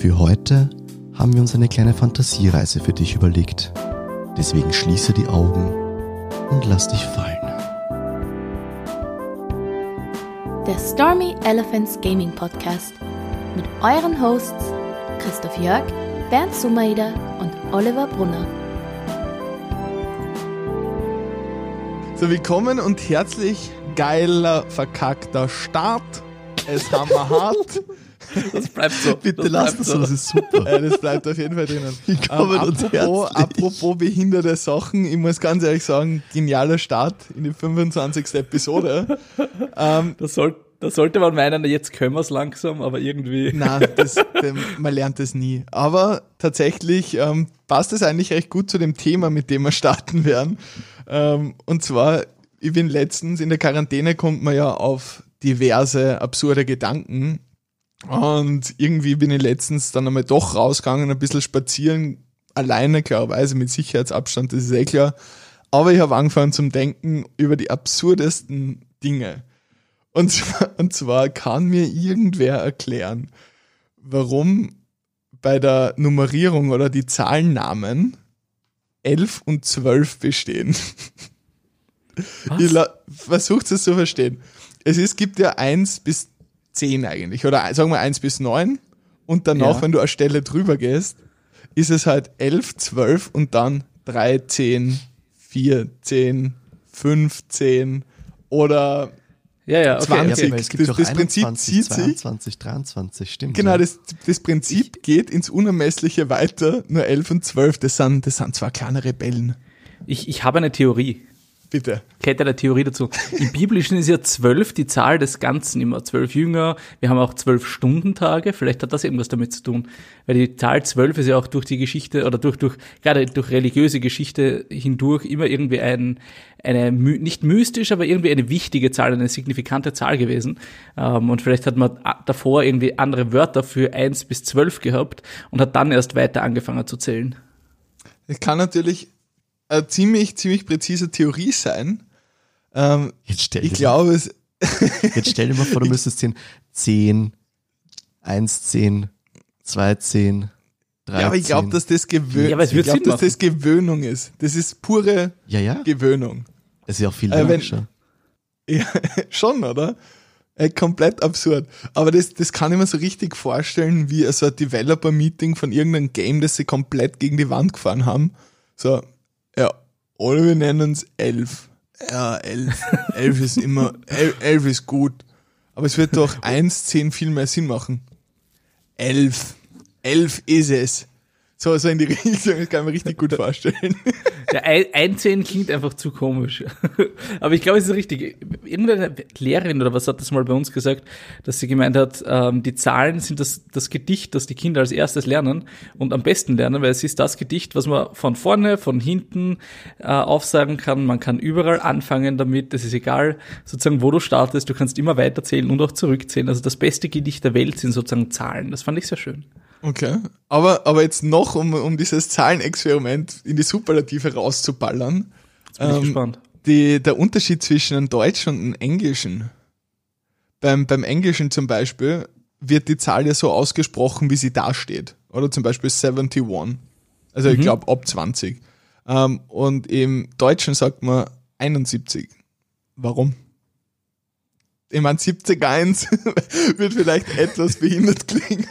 Für heute haben wir uns eine kleine Fantasiereise für dich überlegt. Deswegen schließe die Augen und lass dich fallen. Der Stormy Elephants Gaming Podcast mit euren Hosts Christoph Jörg, Bernd Sumaida und Oliver Brunner. So, willkommen und herzlich geiler, verkackter Start. Es haben wir hart. Das bleibt so. Bitte das lass bleibt das so, das ist super. Ja, das bleibt auf jeden Fall drinnen. Und apropos, apropos behinderte Sachen, ich muss ganz ehrlich sagen, genialer Start in die 25. Episode. ähm, Das, soll, das sollte man meinen, jetzt können wir es langsam, aber irgendwie. Nein, das, man lernt das nie. Aber tatsächlich ähm, passt es eigentlich recht gut zu dem Thema, mit dem wir starten werden. Ähm, und zwar, ich bin letztens in der Quarantäne, kommt man ja auf diverse absurde Gedanken. Und irgendwie bin ich letztens dann einmal doch rausgegangen, ein bisschen spazieren, alleine, klarerweise mit Sicherheitsabstand, das ist eh klar. Aber ich habe angefangen zum Denken über die absurdesten Dinge. Und zwar, und zwar kann mir irgendwer erklären, warum bei der Nummerierung oder die Zahlennamen 11 und 12 bestehen. Was? Versucht es zu verstehen. Es ist, gibt ja 1 bis 10 eigentlich, oder sagen wir 1 bis 9 und danach, Ja. wenn du eine Stelle drüber gehst, ist es halt 11, 12 und dann 13, 14, 15 oder Ja, ja, okay. 20. Ja, es gibt das- das Prinzip 21, zieht sich. 22, 23, stimmt. Genau, das, das Prinzip geht ins Unermessliche weiter, nur 11 und 12, das sind, das sind zwar kleine Rebellen. Ich, ich habe eine Theorie. Bitte. Ich hätte eine Theorie dazu. Im Biblischen ist ja zwölf die Zahl des Ganzen immer. Zwölf Jünger. Wir haben auch zwölf Stundentage. Vielleicht hat das irgendwas damit zu tun. Weil die Zahl zwölf ist ja auch durch die Geschichte oder durch, durch, gerade durch religiöse Geschichte hindurch immer irgendwie ein, eine, nicht mystisch, aber irgendwie eine wichtige Zahl, eine signifikante Zahl gewesen. Ähm, und vielleicht hat man davor irgendwie andere Wörter für eins bis zwölf gehabt und hat dann erst weiter angefangen zu zählen. Es kann natürlich eine ziemlich, ziemlich präzise Theorie sein. Ähm, Jetzt stell, ich dir, glaube, es, jetzt stell dir mal vor, du müsstest zählen 10, 1, 10, 2, 10, 3, ja, aber ich glaube, dass das Gewöhnung, Ja, ich Sinn dass das Gewöhnung ist. Das ist pure Ja, ja, Gewöhnung. das ist ja auch viel Äh, logischer. Ja, schon, oder? Äh, komplett absurd. Aber das, das kann ich mir so richtig vorstellen, wie so ein Developer-Meeting von irgendeinem Game, das sie komplett gegen die Wand gefahren haben. So, ja, oder wir nennen uns elf. Ja, elf. elf ist immer, elf, elf ist gut. Aber es wird doch eins, zehn viel mehr Sinn machen. Elf. Elf ist es. So, so in die Richtung, das kann ich mir richtig gut vorstellen. Ja, ein, einzählen klingt einfach zu komisch. Aber ich glaube, es ist richtig. Irgendeine Lehrerin oder was hat das mal bei uns gesagt, dass sie gemeint hat, ähm, die Zahlen sind das, das Gedicht, das die Kinder als erstes lernen und am besten lernen, weil es ist das Gedicht, was man von vorne, von hinten äh, aufsagen kann. Man kann überall anfangen damit. Es ist egal, sozusagen, wo du startest. Du kannst immer weiterzählen und auch zurückzählen. Also das beste Gedicht der Welt sind sozusagen Zahlen. Das fand ich sehr schön. Okay. Aber, aber jetzt noch, um, um dieses Zahlenexperiment in die Superlative rauszuballern. Jetzt bin ich Ähm, gespannt. Die, der Unterschied zwischen einem Deutschen und einem Englischen. Beim, beim Englischen zum Beispiel wird die Zahl ja so ausgesprochen, wie sie da steht. Oder zum Beispiel 71. Also ich glaube ab 20. Ähm, und im Deutschen sagt man 71. Warum? Ich meine, 70 1 wird vielleicht etwas behindert klingen.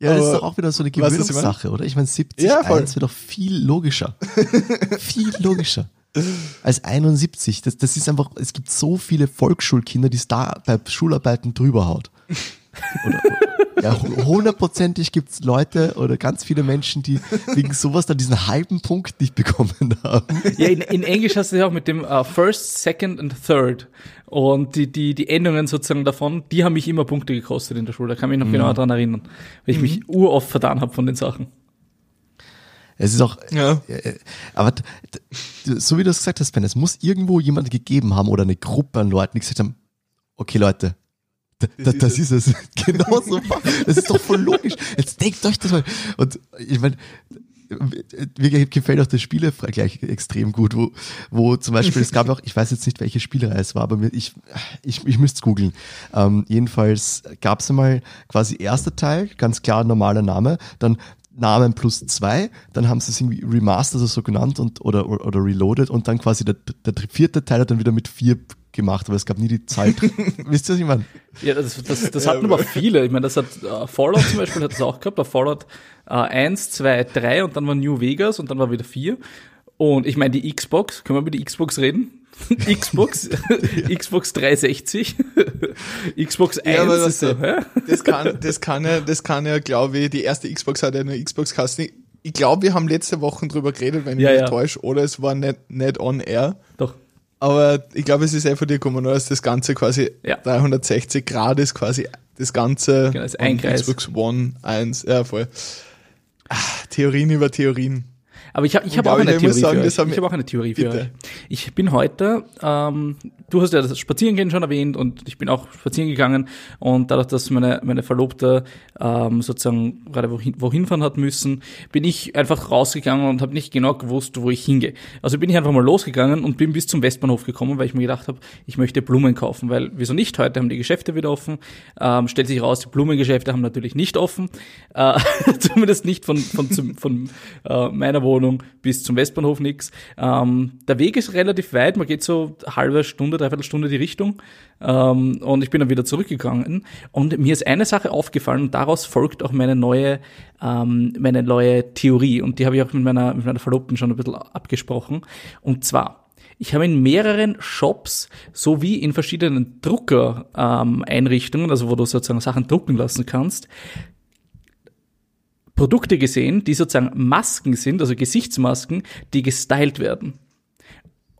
Ja, das ist doch auch wieder so eine Gewöhnungssache, oder? Ich meine, 70, Ja, voll. 1 wird doch viel logischer. viel logischer. Als 71. Das, das ist einfach, es gibt so viele Volksschulkinder, die es da bei Schularbeiten drüber haut. Oder, ja, hundertprozentig gibt's Leute oder ganz viele Menschen, die wegen sowas dann diesen halben Punkt nicht bekommen haben. Ja, in, in Englisch hast du ja auch mit dem äh, First, Second und Third. Und die, die, die Endungen sozusagen davon, die haben mich immer Punkte gekostet in der Schule. Da kann ich mich noch genau daran erinnern. Weil ich mich uroft vertan habe von den Sachen. Es ist auch, Ja. äh, aber d- d- so wie du es gesagt hast, Ben, es muss irgendwo jemand gegeben haben oder eine Gruppe an Leuten, die gesagt haben, okay Leute, d- d- ist das ist es. Genau so. Das ist doch voll logisch. Jetzt denkt euch das mal. Und ich meine, mir gefällt auch der Spielevergleich extrem gut, wo, wo zum Beispiel, es gab auch, ich weiß jetzt nicht, welche Spielerei es war, aber ich, ich, ich müsste es googeln. Ähm, jedenfalls gab es einmal quasi erster Teil, ganz klar normaler Name, dann Namen plus zwei, dann haben sie es irgendwie remastered, also so genannt und, oder, oder, oder reloaded und dann quasi der, der vierte Teil hat dann wieder mit vier gemacht, aber es gab nie die Zeit. Wisst ihr, was ich meine? Ja, das, das, das hatten aber viele. Ich meine, das hat uh, Fallout zum Beispiel hat das auch gehabt, bei Fallout uh, 1, 2, 3 und dann war New Vegas und dann war wieder 4. Und ich meine, die Xbox, können wir über die Xbox reden? Xbox, Xbox 360, Xbox 1 Ja, aber ist so, das kann, das kann ja, das kann ja, glaube ich, die erste Xbox hat ja eine Xbox-Kasten. Ich glaube, wir haben letzte Woche drüber geredet, wenn ich Ja, mich ja. täusche, oder es war nicht, nicht on air. Doch. Aber ich glaube, es ist einfach dir gekommen, dass das Ganze quasi Ja. 360 Grad ist, quasi das Ganze Genau, das ist von ein Kreis. Xbox One 1. Ja, voll. Ah, Theorien über Theorien. Aber ich habe ich hab auch eine ich muss Theorie sagen, für euch. Ich habe auch eine Theorie für Bitte. euch. Ich bin heute, ähm, du hast ja das Spazierengehen schon erwähnt und ich bin auch spazieren gegangen und dadurch, dass meine, meine Verlobte ähm, sozusagen gerade wohin, wohin fahren hat müssen, bin ich einfach rausgegangen und habe nicht genau gewusst, wo ich hingehe. Also bin ich einfach mal losgegangen und bin bis zum Westbahnhof gekommen, weil ich mir gedacht habe, ich möchte Blumen kaufen, weil wieso nicht? Heute haben die Geschäfte wieder offen. Ähm, stellt sich raus, die Blumengeschäfte haben natürlich nicht offen. Äh, zumindest nicht von, von, zum, von äh, meiner Wohnung bis zum Westbahnhof nix. Ähm, der Weg ist relativ weit, man geht so halbe Stunde, dreiviertel Stunde die Richtung. Ähm, und ich bin dann wieder zurückgegangen. Und mir ist eine Sache aufgefallen und daraus folgt auch meine neue, ähm, meine neue Theorie. Und die habe ich auch mit meiner, mit meiner Verlobten schon ein bisschen abgesprochen. Und zwar, ich habe in mehreren Shops sowie in verschiedenen Drucker-Einrichtungen, also wo du sozusagen Sachen drucken lassen kannst, Produkte gesehen, die sozusagen Masken sind, also Gesichtsmasken, die gestylt werden.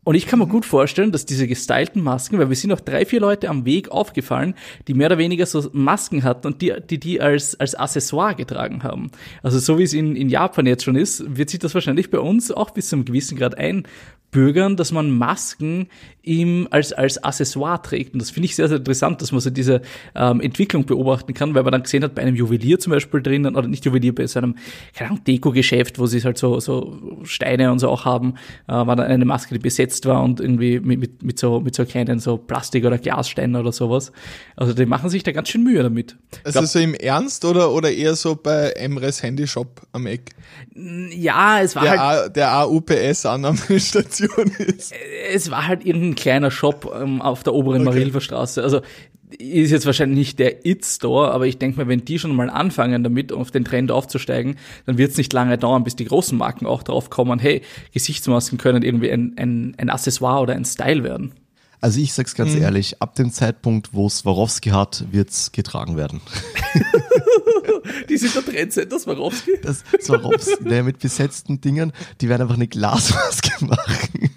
Und ich kann mir gut vorstellen, dass diese gestylten Masken, weil wir sind auch drei, vier Leute am Weg aufgefallen, die mehr oder weniger so Masken hatten und die die, die als, als Accessoire getragen haben. Also so wie es in, in Japan jetzt schon ist, wird sich das wahrscheinlich bei uns auch bis zu einem gewissen Grad einbürgern, dass man Masken im, als, als Accessoire trägt. Und das finde ich sehr, sehr interessant, dass man so diese ähm, Entwicklung beobachten kann, weil man dann gesehen hat, bei einem Juwelier zum Beispiel drinnen, oder nicht Juwelier, bei so einem, keine Ahnung, Deko-Geschäft, wo sie halt so, so Steine und so auch haben, äh, war dann eine Maske, die besetzt war und irgendwie mit, mit, mit so, mit so kleinen so Plastik- oder Glassteinen oder sowas. Also die machen sich da ganz schön Mühe damit. Also glaub, so im Ernst oder, oder eher so bei Emres Handyshop am Eck, ja, es war der, halt, A, der AUPS-Annahmestation ist. es war halt irgendein kleiner Shop ähm, auf der oberen Okay. Marilfer Straße. Also ist jetzt wahrscheinlich nicht der It-Store, aber ich denke mal, wenn die schon mal anfangen damit, auf den Trend aufzusteigen, dann wird es nicht lange dauern, bis die großen Marken auch drauf kommen, hey, Gesichtsmasken können irgendwie ein, ein, ein Accessoire oder ein Style werden. Also ich sag's ganz ehrlich, ab dem Zeitpunkt, wo Swarovski hat, wird's getragen werden. Die sind der Trendsetter, Swarovski. Das Swarovski, der mit besetzten Dingen, die werden einfach eine Glasmaske machen.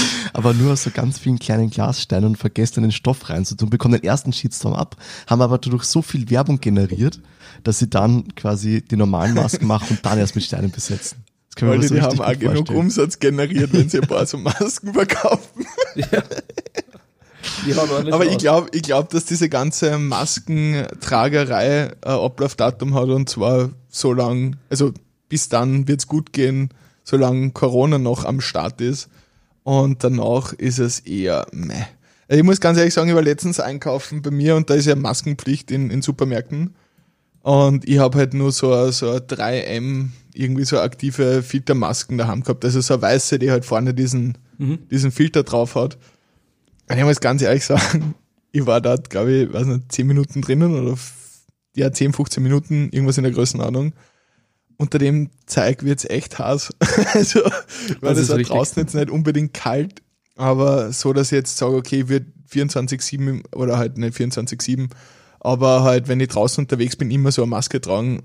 Aber nur aus so ganz vielen kleinen Glassteinen und vergessen den Stoff reinzutun, bekommen den ersten Shitstorm ab, haben aber dadurch so viel Werbung generiert, dass sie dann quasi die normalen Masken machen und dann erst mit Steinen besetzen. Das können wir Weil uns so die haben auch gut genug vorstellen. Umsatz generiert, wenn sie ein paar so Masken verkaufen. Ordentlich Aber ich glaube, ich glaub, dass diese ganze Maskentragerei ein Ablaufdatum hat und zwar so lang, also bis dann wird's gut gehen, solange Corona noch am Start ist. Und danach ist es eher meh. Also Ich muss ganz ehrlich sagen, ich war letztens einkaufen bei mir und da ist ja Maskenpflicht in, in Supermärkten. Und ich habe halt nur so so eine 3M, irgendwie so aktive Filtermasken daheim gehabt. Also so eine weiße, die halt vorne diesen, diesen Filter drauf hat. Und ich muss ganz ehrlich sagen, ich war dort, glaube ich, weiß nicht, 10 Minuten drinnen oder ja, 10, 15 Minuten, irgendwas in der Größenordnung. Unter dem Zeug wird's echt heiß. also, weil ist war richtig. draußen jetzt nicht unbedingt kalt, aber so, dass ich jetzt sage, okay, wird 24-7 oder halt nicht 24-7, aber halt, wenn ich draußen unterwegs bin, immer so eine Maske tragen.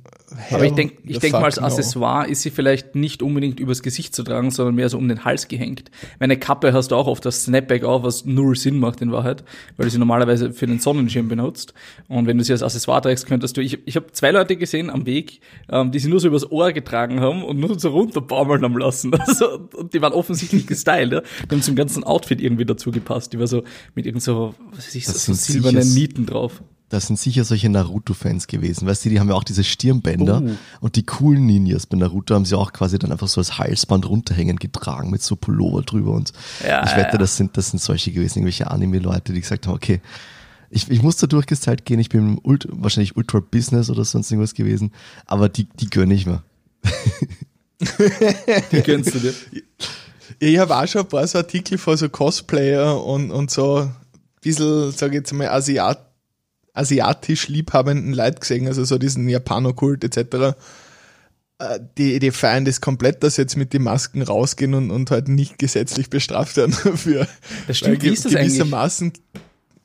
Aber ich hell denke ich denk mal, als fuck no. Accessoire ist sie vielleicht nicht unbedingt übers Gesicht zu tragen, sondern mehr so um den Hals gehängt. Meine Kappe hast du auch oft das Snapback auf, was null Sinn macht in Wahrheit, weil du sie normalerweise für den Sonnenschirm benutzt. Und wenn du sie als Accessoire trägst, könntest du, ich, ich habe zwei Leute gesehen am Weg, ähm, die sie nur so übers Ohr getragen haben und nur so runterbaumeln haben lassen. Also, und die waren offensichtlich gestylt, ja. Die haben zum ganzen Outfit irgendwie dazu gepasst. Die war so mit irgend so, was weiß ich, so, Das so silbernen Nieten drauf. Das sind sicher solche Naruto-Fans gewesen. Weißt du, die haben ja auch diese Stirnbänder Oh. und die coolen Ninjas bei Naruto haben sie auch quasi dann einfach so als Halsband runterhängend getragen mit so Pullover drüber und Ja, ich wette, ja. das sind, das sind solche gewesen, irgendwelche Anime-Leute, die gesagt haben, okay, ich, ich muss da durchgestylt gehen, ich bin Ult wahrscheinlich Ultra Business oder sonst irgendwas gewesen, aber die, die gönne ich mir. Die gönnst du dir. Ich habe auch schon ein paar so Artikel von so Cosplayer und, und so ein bisschen, sage ich jetzt mal, Asiat, asiatisch liebhabenden Leute gesehen, also so diesen Japanokult etc. Äh, Die, die feiern das komplett, dass jetzt mit den Masken rausgehen und, und halt nicht gesetzlich bestraft werden dafür. Das stimmt, Weil wie ist das eigentlich? gewissermaßen,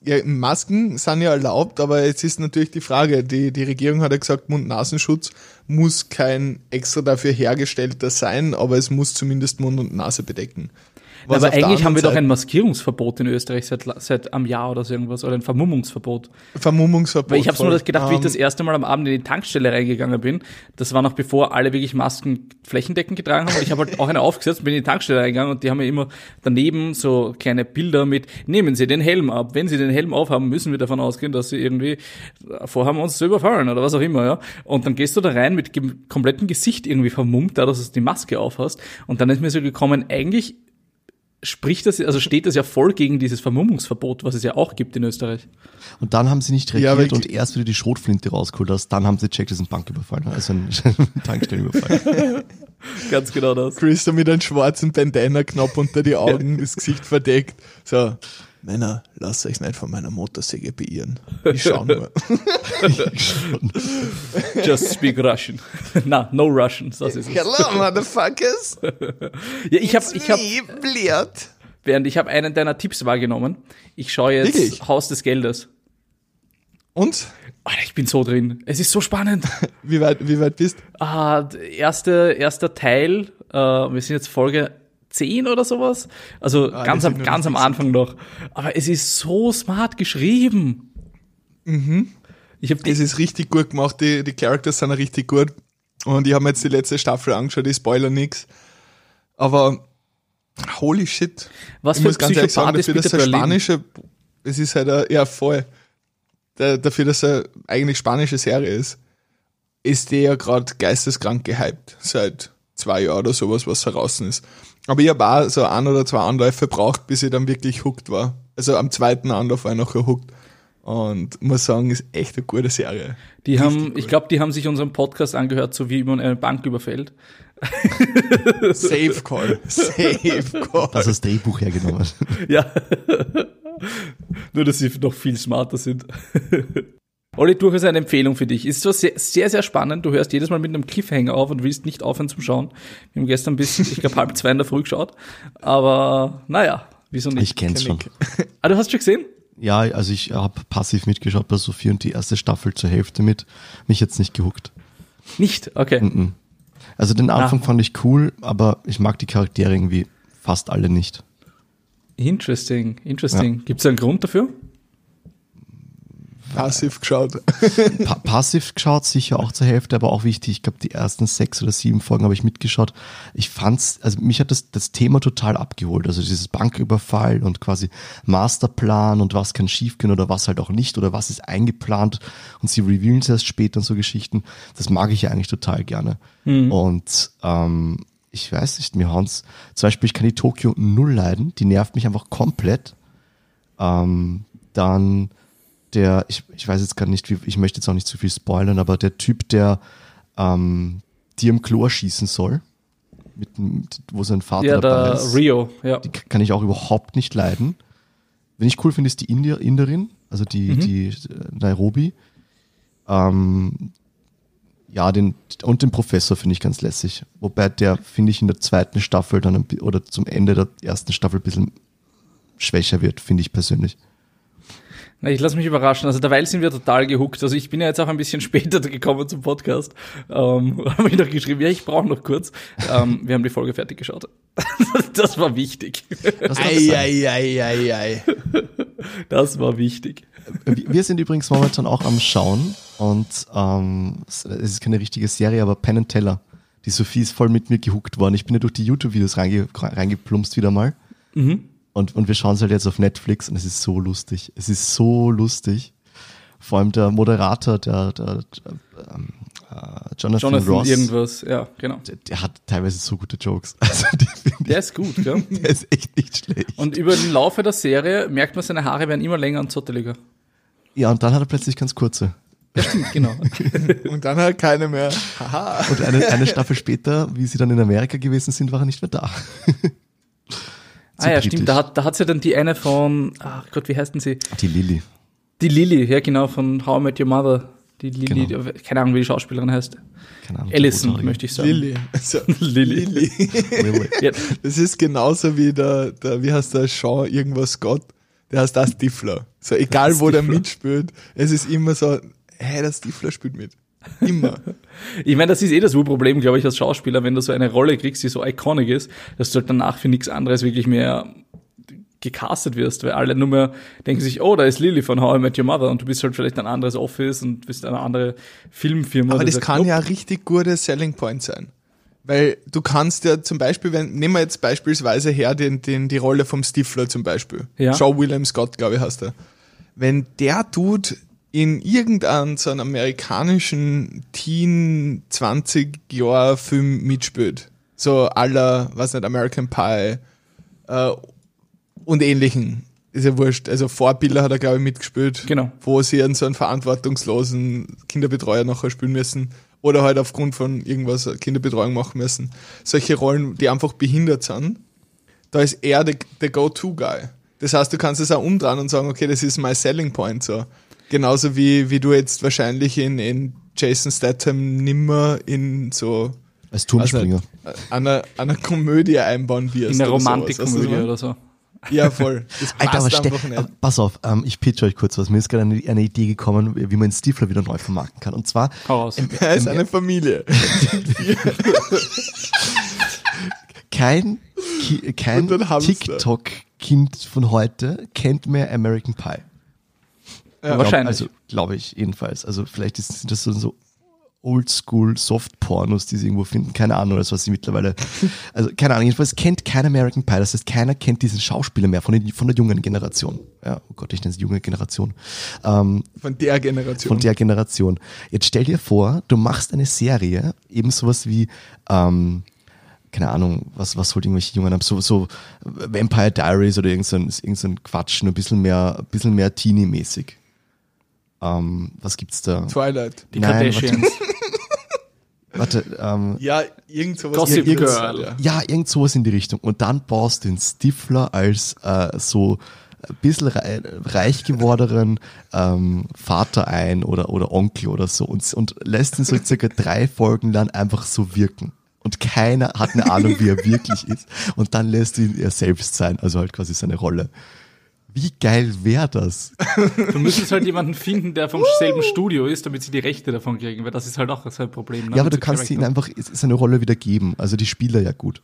ja, Masken sind ja erlaubt, aber jetzt ist natürlich die Frage, die, die Regierung hat ja gesagt, Mund-Nasenschutz muss kein extra dafür hergestellter sein, aber es muss zumindest Mund und Nase bedecken. Was aber eigentlich haben wir doch ein Maskierungsverbot in Österreich seit, seit einem Jahr oder so irgendwas oder ein Vermummungsverbot. Vermummungsverbot. Weil ich habe das gedacht, wie ich Ähm, das erste Mal am Abend in die Tankstelle reingegangen bin. Das war noch bevor alle wirklich Masken flächendeckend getragen haben. Und ich habe halt auch eine aufgesetzt, und bin in die Tankstelle reingegangen und die haben ja immer daneben so kleine Bilder mit, nehmen Sie den Helm ab. Wenn Sie den Helm aufhaben, müssen wir davon ausgehen, dass Sie irgendwie vorhaben, uns zu überfallen oder was auch immer, ja. Und dann gehst du da rein mit dem kompletten Gesicht irgendwie vermummt, da dass du die Maske aufhast. Und dann ist mir so gekommen, eigentlich spricht das, also steht das ja voll gegen dieses Vermummungsverbot, was es ja auch gibt in Österreich. Und dann haben sie nicht Ja, reagiert aber und erst wieder die Schrotflinte rausgeholt hast, dann haben sie gecheckt, das ist ein Banküberfall, also ein Tankstellenüberfall. Ganz genau das. Chris mit einem schwarzen Bandana-Knopf unter die Augen, das Gesicht verdeckt. So, Männer, lasst euch nicht von meiner Motorsäge beirren. Ich schau nur. Just speak Russian. Na, no Russian, das ist es. Hello, motherfuckers. Ja, ich habe, ich hab, Bliert. während ich habe einen deiner Tipps wahrgenommen. Ich schaue jetzt Wirklich? Haus des Geldes. Und? Alter, ich bin so drin. Es ist so spannend. Wie weit, wie weit bist ah, der erste, erster Teil, äh, wir sind jetzt Folge 10 oder sowas. Also Ah, ganz, am, ganz die am Anfang noch. Aber es ist so smart geschrieben. Ich habe Es ist richtig gut gemacht, die, die Characters sind richtig gut. Und ich habe mir jetzt die letzte Staffel angeschaut, ich spoiler nix. Aber holy shit. Was ich für muss ganz ehrlich sagen, dafür, dass er spanische, es ist halt, ein, ja voll, da, dafür, dass er eigentlich spanische Serie ist, ist der ja gerade geisteskrank gehypt, seit zwei Jahren oder sowas, was heraus ist. Aber ich habe auch so ein oder zwei Anläufe braucht, bis ich dann wirklich hooked war. Also am zweiten Anlauf war ich noch hooked. Und muss sagen, ist echt eine gute Serie. Die Richtig haben, ich gut. glaube, die haben sich unseren Podcast angehört, so wie man eine Bank überfällt. Safe Call. Safe Call. Das Drehbuch hergenommen. Ja. Nur, dass sie noch viel smarter sind. Olli, durchaus eine Empfehlung für dich. Ist zwar sehr, sehr, sehr spannend. Du hörst jedes Mal mit einem Cliffhanger auf und willst nicht aufhören zum Schauen. Wir haben gestern bis, ich glaube, halb zwei in der Früh geschaut. Aber, naja, wieso nicht? Ich kenn's schon. Ah, du hast schon gesehen? Ja, also ich habe passiv mitgeschaut bei Sophie und die erste Staffel zur Hälfte mit. Mich jetzt nicht gehuckt. Nicht? Okay. Also den Anfang Ah. fand ich cool, aber ich mag die Charaktere irgendwie fast alle nicht. Interesting, interesting. Gibt es einen Grund dafür? Passiv geschaut. Pa passiv geschaut, sicher auch zur Hälfte, aber auch wichtig. Ich glaube, die ersten sechs oder sieben Folgen habe ich mitgeschaut. Ich fand's, also mich hat das, das Thema total abgeholt. Also dieses Banküberfall und quasi Masterplan und was kann schiefgehen oder was halt auch nicht oder was ist eingeplant und sie revealen es erst später und so Geschichten. Das mag ich ja eigentlich total gerne. Und ähm, ich weiß nicht, mir haut's, zum Beispiel, ich kann die Tokio null leiden, die nervt mich einfach komplett. Ähm, dann der, ich, ich weiß jetzt gar nicht, wie, ich möchte jetzt auch nicht zu viel spoilern, aber der Typ, der ähm, dir im Klo schießen soll, mit, dem- wo sein Vater Ja, dabei der ist, Rio, ja. die kann ich auch überhaupt nicht leiden. Wenn ich cool finde, ist die Indier, Inderin, also die, Mhm. die äh, Nairobi. Ähm, ja, den, und den Professor finde ich ganz lässig. Wobei der, finde ich, in der zweiten Staffel dann oder zum Ende der ersten Staffel ein bisschen schwächer wird, finde ich persönlich. Na, ich lasse mich überraschen. Also derweil sind wir total gehuckt. Also ich bin ja jetzt auch ein bisschen später gekommen zum Podcast. Ähm, habe ich noch geschrieben, ja, ich brauche noch kurz. Ähm, wir haben die Folge fertig geschaut. das war wichtig. Das darf sein. Eieieiei. Das war wichtig. Wir sind übrigens momentan auch am Schauen und ähm, es ist keine richtige Serie, aber Penn and Teller. Die Sophie ist voll mit mir gehuckt worden. Ich bin ja durch die YouTube-Videos reinge reingeplumpst wieder mal. Und, und wir schauen es halt jetzt auf Netflix und es ist so lustig. Es ist so lustig. Vor allem der Moderator, der, der, der ähm, äh, Jonathan, Jonathan Ross, irgendwas, ja, genau. der, der hat teilweise so gute Jokes. Also Der ist gut, gell? ich, der ist echt nicht schlecht. Und über den Laufe der Serie merkt man, seine Haare werden immer länger und zotteliger. ja, und dann hat er plötzlich ganz kurze. Genau. Und dann halt keine mehr. Haha. Und eine, eine Staffel später, wie sie dann in Amerika gewesen sind, war er nicht mehr da. Ah ja, stimmt. Da hat, da hat's ja dann die eine von, ach Gott, wie heißt denn sie? Die Lilly. Die Lily, ja genau, von How I Met Your Mother. Die Lily, Genau. keine Ahnung, wie die Schauspielerin heißt. Keine Ahnung. Allison, möchte ich sagen. Lilly. Also, Lilly. Lilly. Lilly. Ja, Das ist genauso wie der, der wie heißt der Sean irgendwas Scott, der heißt das Stifler. So egal wo der Stifler. mitspielt, es ist immer so, hey, der Stifler spielt mit. Immer. Ich meine, das ist eh das Urproblem, glaube ich, als Schauspieler, wenn du so eine Rolle kriegst, die so iconic ist, dass du halt danach für nichts anderes wirklich mehr gecastet wirst, weil alle nur mehr denken sich, oh, da ist Lily von How I Met Your Mother und du bist halt vielleicht ein anderes Office und bist eine andere Filmfirma. Aber die das sagt, kann nope. ja ein richtig guter Selling Point sein. Weil du kannst ja zum Beispiel, wenn, nehmen wir jetzt beispielsweise her den, den, die Rolle vom Stifler zum Beispiel. Ja. Sean William Scott, glaube ich, heißt er. Wenn der Dude in irgendeinem so einem amerikanischen Teen 20 Jahr Film mitspielt, so aller, was nicht, American Pie äh, und ähnlichen, ist ja wurscht. Also Vorbilder hat er, glaube ich, mitgespielt Genau. wo sie einen so einen verantwortungslosen Kinderbetreuer nachher spielen müssen oder halt aufgrund von irgendwas Kinderbetreuung machen müssen. Solche Rollen, die einfach behindert sind, da ist er der, der Go-To-Guy. Das heißt, du kannst es auch umdrehen und sagen, okay, das ist my selling point so. Genauso wie, wie du jetzt wahrscheinlich in, in Jason Statham nimmer in so Als Turmspringer. also, einer, einer Komödie einbauen wirst. in einer. Romantikkomödie oder so. Ja, voll. Das Alter, aber passt einfach nicht. aber pass auf, ähm, ich pitch euch kurz was. Mir ist gerade eine, eine Idee gekommen, wie man Stifler wieder neu vermarkten kann. Und zwar Hau raus. Er ist eine Familie. kein, kein. TikTok-Kind von heute kennt mehr American Pie. Ja. Wahrscheinlich. Also, glaube ich, jedenfalls. Also, vielleicht ist, sind das so, so Oldschool Soft-Pornos, die sie irgendwo finden. Keine Ahnung, das was sie mittlerweile. Also, keine Ahnung, jedenfalls kennt kein American Pie. Das heißt, keiner kennt diesen Schauspieler mehr von, den, von der jungen Generation. Ja, oh Gott, ich nenne es junge Generation. Ähm, Von der Generation. von der Generation. Jetzt stell dir vor, du machst eine Serie, eben sowas wie, ähm, keine Ahnung, was, was wollte irgendwelche Jungen haben, so, so Vampire Diaries oder irgend so ein, irgend so ein Quatsch, nur ein bisschen mehr, ein bisschen mehr Teenie-mäßig. Ähm, was gibt's da? Twilight. Die Nein, Kardashians. Warte, ähm, Ja, irgend sowas. Gossip Irgend- Girl. Ja. ja, irgend sowas in die Richtung. Und dann baust du den Stifler als äh, so ein bisschen rei reich gewordenen ähm, Vater ein oder, oder Onkel oder so und, und lässt ihn so circa drei Folgen lang einfach so wirken. Und keiner hat eine Ahnung, wie er wirklich ist. Und dann lässt ihn er selbst sein, also halt quasi seine Rolle. Wie geil wäre das? Du müsstest halt jemanden finden, der vom selben Studio ist, damit sie die Rechte davon kriegen, weil das ist halt auch ein Problem. Ne? Ja, aber du kannst Charakter. einfach seine Rolle wieder geben. Also die Spieler ja gut.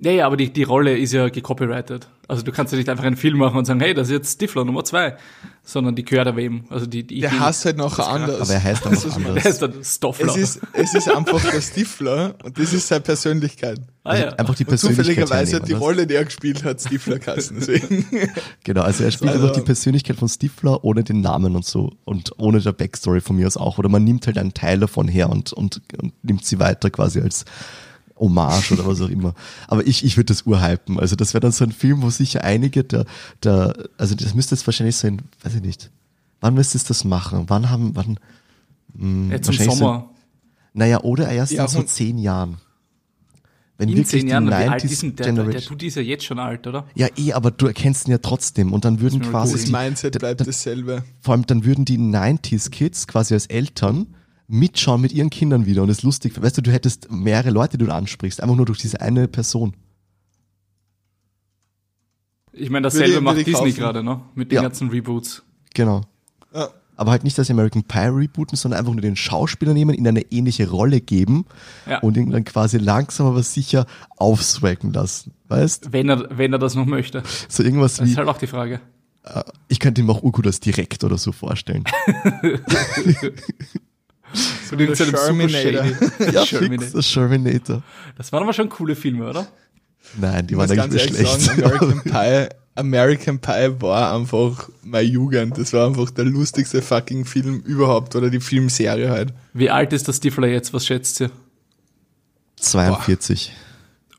Ja, ja, aber die, die Rolle ist ja gecopyrighted. Also du kannst ja nicht einfach einen Film machen und sagen, hey, das ist jetzt Stifler Nummer zwei, sondern die gehört aber wem. Also die, die Der heißt halt nachher anders. Aber er heißt dann noch Das ist- anders. der ist dann Stoffler. Es ist, es ist einfach der Stifler und das ist seine Persönlichkeit. ah, ja. Einfach die Und Persönlichkeit zufälligerweise hat die Rolle, die er gespielt hat, Stifler Kassen. Deswegen. Genau, also er spielt Also- einfach die Persönlichkeit von Stifler ohne den Namen und so und ohne der Backstory von mir aus auch. Oder man nimmt halt einen Teil davon her und, und, und nimmt sie weiter quasi als Hommage oder was auch immer. Aber ich, ich würde das urhypen. Also das wäre dann so ein Film, wo sicher einige der, der, also das müsste jetzt wahrscheinlich sein, weiß ich nicht. Wann müsstest du das machen? Wann haben, wann, Jetzt im Sommer. naja, oder erst Ja, in so zehn Jahren. Wenn In wirklich zehn die Jahren, wie alt 90s ist denn der, der, der Generation- Dude ist ja jetzt schon alt, oder? Ja, eh, aber du erkennst ihn ja trotzdem und dann würden mir quasi Das die, Mindset bleibt da- dasselbe. vor allem dann würden die 90s Kids quasi als Eltern mitschauen mit ihren Kindern wieder und es lustig, weißt du, du hättest mehrere Leute, die du ansprichst, einfach nur durch diese eine Person. Ich meine, Würde dasselbe würde macht ich Disney kaufen. gerade, ne? Mit den Ja. ganzen Reboots. Genau. Ja. Aber halt nicht das American Pie rebooten, sondern einfach nur den Schauspieler nehmen, in eine ähnliche Rolle geben Ja. und ihn dann quasi langsam aber sicher aufswacken lassen. Weißt? Wenn er, wenn er das noch möchte. So irgendwas Das wie, ist halt auch die Frage. ich könnte ihm auch urgut als direkt oder so vorstellen. So so super Sherminator. shady- ja, Sherminator. fix, das Sherminator. Das waren aber schon coole Filme, oder? Nein, die Ich waren eigentlich schlecht. sagen, American Pie, American Pie war einfach meine Jugend. Das war einfach der lustigste fucking Film überhaupt oder die Filmserie halt. Wie alt ist der Stifler jetzt? Was schätzt ihr? 42.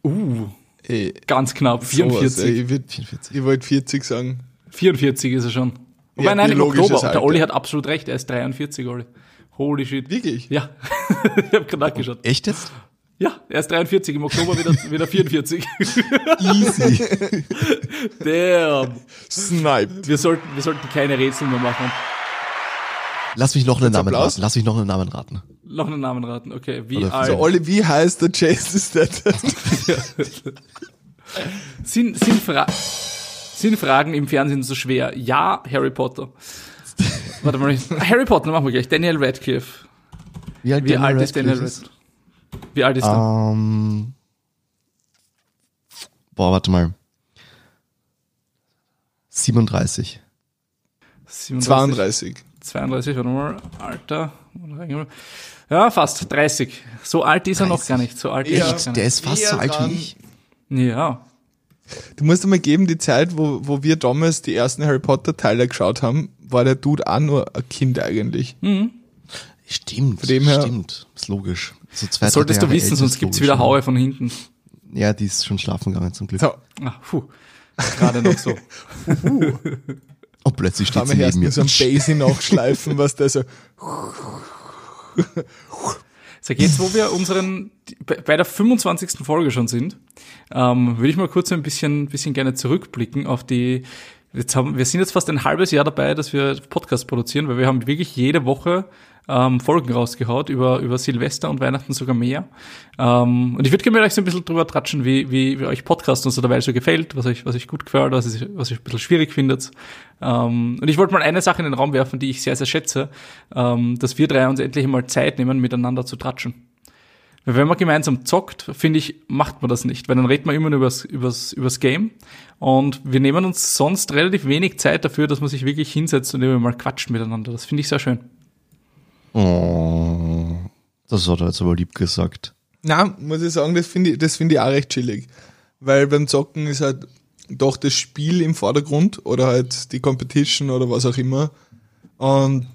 Uh, Ey, ganz knapp. sowas, 44. ey, ich würd- 44. ich wollte 40 sagen. 44 ist er schon. Wobei, Ja, nein, im Oktober. Alter. Der Olli hat absolut recht. Er ist 43, Olli. Holy shit. Wirklich? Ja. ich hab gerade nachgeschaut. Echt jetzt? Ja, er ist 43. Im Oktober wieder, wieder 44. Easy. Damn. Sniped. Wir sollten, wir sollten keine Rätsel mehr machen. Lass mich noch einen Namen Applaus? raten. Lass mich noch einen Namen raten. Noch einen Namen raten. Okay, wie Oder-? So, Olli, wie heißt der Jason Statham? Sind, sind, Fra sind Fragen im Fernsehen so schwer? Ja, Harry Potter. Warte mal, Harry Potter machen wir gleich. Daniel Radcliffe. Wie alt, Wie alt ist Daniel Radcliffe? Wie alt ist er? Ähm, boah, warte mal. 37. 32. 32, warte mal. Alter. Ja, fast 30. So alt ist er noch 30. gar nicht. So alt Ja. ist er noch gar Der nicht. ist fast Näher so alt dran. wie ich. Ja. Du musst dir mal geben, die Zeit, wo, wo wir damals die ersten Harry Potter Teile geschaut haben, war der Dude auch nur ein Kind eigentlich. Stimmt, dem her- stimmt. Ist logisch. So zwei, Das solltest drei du Jahre wissen, sonst gibt's wieder. Haue von hinten. Ja, die ist schon schlafen gegangen zum Glück. So, Ah, puh. Gerade noch so. Und plötzlich steht sie neben mir. mit so einem Basie nachschleifen, was der so, Sag jetzt, wo wir unseren, bei bei der 25. Folge schon sind, ähm, würde ich mal kurz ein bisschen, bisschen gerne zurückblicken auf die, jetzt haben, wir sind jetzt fast ein halbes Jahr dabei, dass wir Podcast produzieren, weil wir haben wirklich jede Woche ähm, Folgen rausgehaut, über, über Silvester und Weihnachten sogar mehr. Ähm, und ich würde gerne mit euch so ein bisschen drüber tratschen, wie, wie, wie euch Podcast und so dabei so gefällt, was euch, was euch gut gefällt, was ihr, was ihr ein bisschen schwierig findet. Ähm, und ich wollte mal eine Sache in den Raum werfen, die ich sehr, sehr schätze, ähm, dass wir drei uns endlich mal Zeit nehmen, miteinander zu tratschen. Weil wenn man gemeinsam zockt, finde ich, macht man das nicht, weil dann redet man immer nur übers, übers, übers Game und wir nehmen uns sonst relativ wenig Zeit dafür, dass man sich wirklich hinsetzt und immer mal quatscht miteinander. Das finde ich sehr schön. Oh, das hat er jetzt aber lieb gesagt. na, muss ich sagen, das finde ich, das finde ich auch recht chillig. Weil beim Zocken ist halt doch das Spiel im Vordergrund oder halt die Competition oder was auch immer. Und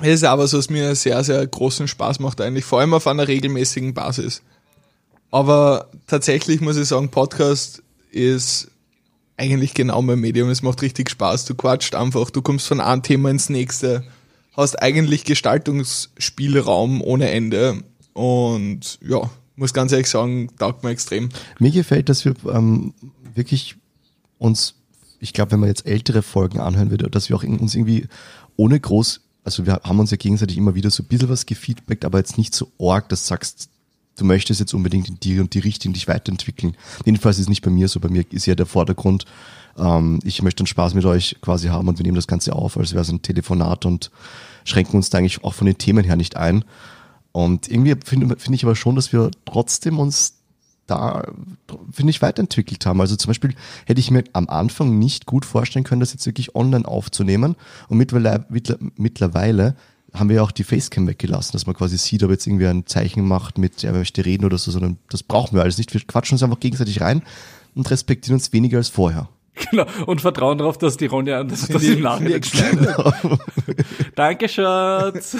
es ist aber so, was mir sehr, sehr großen Spaß macht eigentlich, vor allem auf einer regelmäßigen Basis. Aber tatsächlich muss ich sagen, Podcast ist eigentlich genau mein Medium. Es macht richtig Spaß. Du quatscht einfach, du kommst von einem Thema ins nächste, hast eigentlich Gestaltungsspielraum ohne Ende. Und ja, muss ganz ehrlich sagen, taugt mir extrem. Mir gefällt, dass wir ähm, wirklich uns, ich glaube, wenn man jetzt ältere Folgen anhören würde, dass wir auch in, uns irgendwie ohne groß, also wir haben uns ja gegenseitig immer wieder so ein bisschen was gefeedbackt, aber jetzt nicht so arg, dass du sagst, du möchtest jetzt unbedingt in die und die Richtung dich weiterentwickeln. Jedenfalls ist es nicht bei mir so, bei mir ist ja der Vordergrund, ähm, ich möchte einen Spaß mit euch quasi haben und wir nehmen das Ganze auf, als wäre es ein Telefonat und schränken uns da eigentlich auch von den Themen her nicht ein. Und irgendwie finde finde ich aber schon, dass wir trotzdem uns da, finde ich, weiterentwickelt haben. Also zum Beispiel hätte ich mir am Anfang nicht gut vorstellen können, das jetzt wirklich online aufzunehmen. Und mittlerweile, mittlerweile haben wir auch die Facecam weggelassen, dass man quasi sieht, ob jetzt irgendwie ein Zeichen macht mit, er möchte reden oder so, sondern das brauchen wir alles nicht. Wir quatschen uns einfach gegenseitig rein und respektieren uns weniger als vorher. Genau. Und vertrauen darauf, dass die Ronja das, das im Nachhinein schneidet. Danke, Schatz.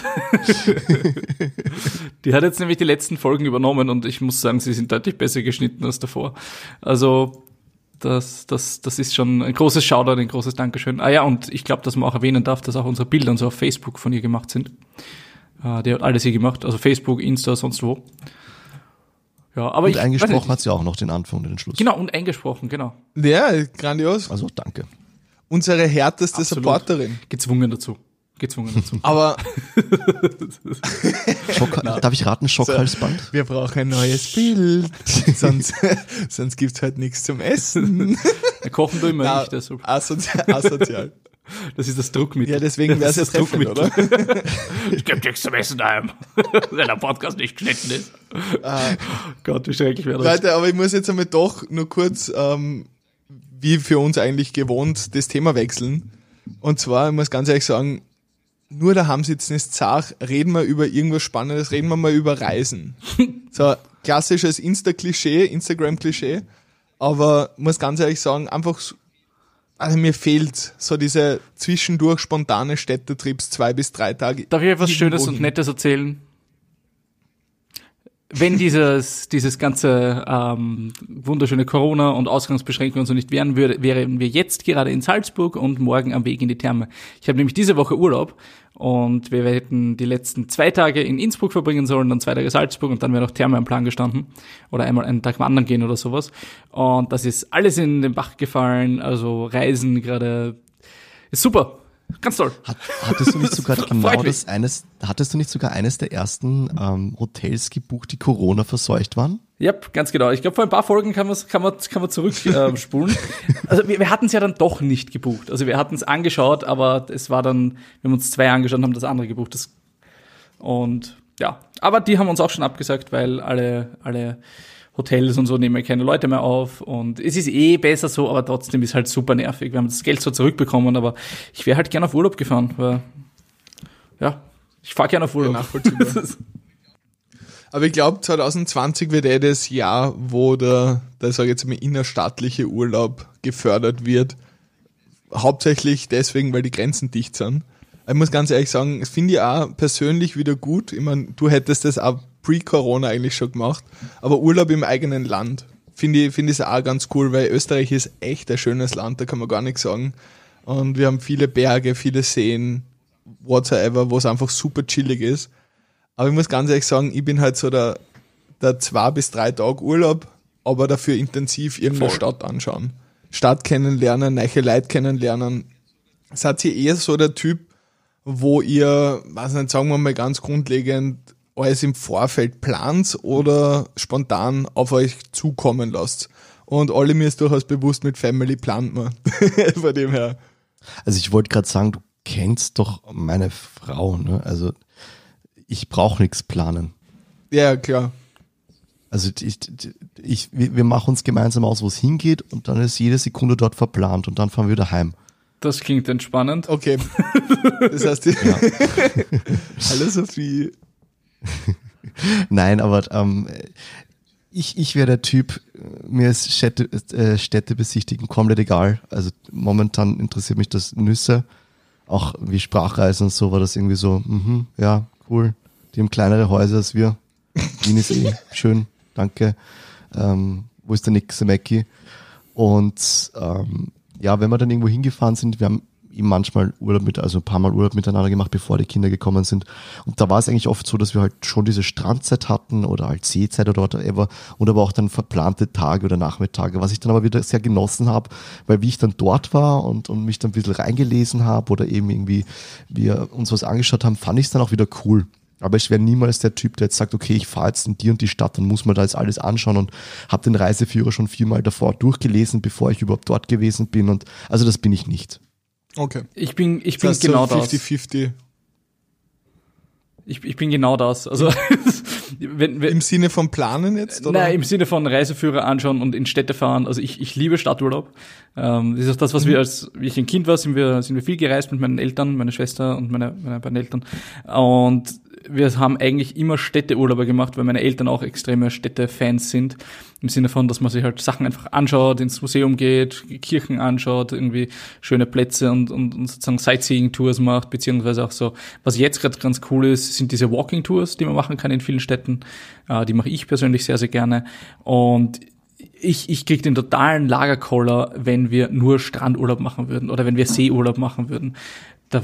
die hat jetzt nämlich die letzten Folgen übernommen und ich muss sagen, sie sind deutlich besser geschnitten als davor. Also, das, das, das ist schon ein großes Shoutout, ein großes Dankeschön. Ah ja, und ich glaube, dass man auch erwähnen darf, dass auch unsere Bilder und so auf Facebook von ihr gemacht sind. Äh, die hat alles hier gemacht, also Facebook, Insta, sonst wo. Ja, aber Und ich weiß eingesprochen nicht, hat sie auch noch den Anfang und den Schluss. Genau, und eingesprochen, genau. Ja, grandios. Also danke. Unsere härteste Absolut. Supporterin. Gezwungen dazu. Gezwungen dazu. Aber Schock, darf ich raten, Schockhalsband? wir brauchen ein neues Bild. sonst sonst gibt's halt nichts zum Essen. Kochen du immer Na, nicht, deshalb. asozial, asozial. Das ist das Druckmittel. Ja, deswegen wäre es Das das treffend, oder? Es gibt nichts zum Essen daheim, wenn der Podcast nicht geschnitten ist. Gott, wie schrecklich wäre das. Leute, aber ich muss jetzt einmal doch nur kurz, ähm, wie für uns eigentlich gewohnt, das Thema wechseln. Und zwar, ich muss ganz ehrlich sagen, nur daheim sitzen ist zart, reden wir über irgendwas Spannendes, reden wir mal über Reisen. So, klassisches Insta-Klischee, Instagram-Klischee, aber muss ganz ehrlich sagen, einfach so- also mir fehlt so diese zwischendurch spontane Städtetrips zwei bis drei Tage. Darf ich etwas Schönes und Nettes erzählen? Wenn dieses, dieses ganze ähm, wunderschöne Corona und Ausgangsbeschränkungen so nicht wären, würde, wären wir jetzt gerade in Salzburg und morgen am Weg in die Therme. Ich habe nämlich diese Woche Urlaub und wir hätten die letzten zwei Tage in Innsbruck verbringen sollen, dann zwei Tage Salzburg und dann wäre noch Therme am Plan gestanden. Oder einmal einen Tag wandern gehen oder sowas. Und das ist alles in den Bach gefallen, also Reisen gerade ist super. Ganz toll. Hat, hattest du nicht sogar genau das eines, hattest du nicht sogar eines der ersten ähm, Hotels gebucht, die Corona verseucht waren? Ja, ganz genau. Ich glaube, vor ein paar Folgen kann, kann man kann man zurückspulen. Äh, spulen. also wir, wir hatten es ja dann doch nicht gebucht. Also wir hatten es angeschaut, aber es war dann, wir haben uns zwei angeschaut und haben das andere gebucht. Das, und ja, aber die haben uns auch schon abgesagt, weil alle, alle Hotels und so nehmen ja keine Leute mehr auf. Und es ist eh besser so, aber trotzdem ist halt super nervig. Wir haben das Geld zwar zurückbekommen, aber ich wäre halt gern auf Urlaub gefahren. Weil, ja, ich fahre gerne auf Urlaub. nachvollziehbar. Aber ich glaube, 2020 wird eh das Jahr, wo der, der sage ich jetzt mal, innerstaatliche Urlaub gefördert wird. Hauptsächlich deswegen, weil die Grenzen dicht sind. Ich muss ganz ehrlich sagen, finde ich auch persönlich wieder gut. Ich meine, du hättest das auch pre-Corona eigentlich schon gemacht. Aber Urlaub im eigenen Land finde ich, finde ich auch ganz cool, weil Österreich ist echt ein schönes Land, da kann man gar nichts sagen. Und wir haben viele Berge, viele Seen, whatsoever, wo es einfach super chillig ist. Aber ich muss ganz ehrlich sagen, ich bin halt so der, der zwei bis drei Tage Urlaub, aber dafür intensiv irgendeine Voll. Stadt anschauen. Stadt kennenlernen, neue Leute kennenlernen. Seid ihr eher so der Typ, wo ihr, weiß nicht, sagen wir mal ganz grundlegend, alles im Vorfeld plant oder spontan auf euch zukommen lasst? Und alle mir ist durchaus bewusst, mit Family plant man. Von dem her. Also ich wollte gerade sagen, du kennst doch meine Frau, ne? Also ich brauche nichts planen. Ja, klar. Also ich, ich, wir machen uns gemeinsam aus, wo es hingeht und dann ist jede Sekunde dort verplant und dann fahren wir wieder heim. Das klingt entspannend. Okay. Das heißt, die Hallo Sophie. Nein, aber ähm, ich, ich wäre der Typ, mir ist Städte, äh, Städte besichtigen komplett egal. Also momentan interessiert mich das Nüsse, auch wie Sprachreisen und so war das irgendwie so, mhm, ja, cool. Die haben kleinere Häuser als wir. Wien ist eh schön, danke. Ähm, wo ist der Nick Semecki? Und ähm, ja, wenn wir dann irgendwo hingefahren sind, wir haben manchmal Urlaub mit, also ein paar Mal Urlaub miteinander gemacht, bevor die Kinder gekommen sind. Und da war es eigentlich oft so, dass wir halt schon diese Strandzeit hatten oder halt Seezeit oder whatever und aber auch dann verplante Tage oder Nachmittage, was ich dann aber wieder sehr genossen habe, weil wie ich dann dort war und, und mich dann ein bisschen reingelesen habe oder eben irgendwie wir uns was angeschaut haben, fand ich es dann auch wieder cool. Aber ich wäre niemals der Typ, der jetzt sagt, okay, ich fahre jetzt in die und die Stadt, dann muss man da jetzt alles anschauen und habe den Reiseführer schon viermal davor durchgelesen, bevor ich überhaupt dort gewesen bin. Und also das bin ich nicht. Okay. Ich bin, ich bin Das heißt genau so das. 50-50. Ich, ich bin genau das. Also wenn, wenn, Im Sinne von Planen jetzt? Oder? Nein, im Sinne von Reiseführer anschauen und in Städte fahren. Also ich, ich liebe Stadturlaub. Ähm, das ist auch das, was wir als, wie ich ein Kind war, sind wir, sind wir viel gereist mit meinen Eltern, meine Schwester und meine, meine beiden Eltern. Und wir haben eigentlich immer Städteurlaube gemacht, weil meine Eltern auch extreme Städtefans sind. Im Sinne von, dass man sich halt Sachen einfach anschaut, ins Museum geht, Kirchen anschaut, irgendwie schöne Plätze und, und, und sozusagen Sightseeing-Tours macht, beziehungsweise auch so, was jetzt gerade ganz cool ist, sind diese Walking-Tours, die man machen kann in vielen Städten. Äh, die mache ich persönlich sehr, sehr gerne. Und ich, ich krieg den totalen Lagerkoller, wenn wir nur Strandurlaub machen würden oder wenn wir Seeurlaub machen würden. Da,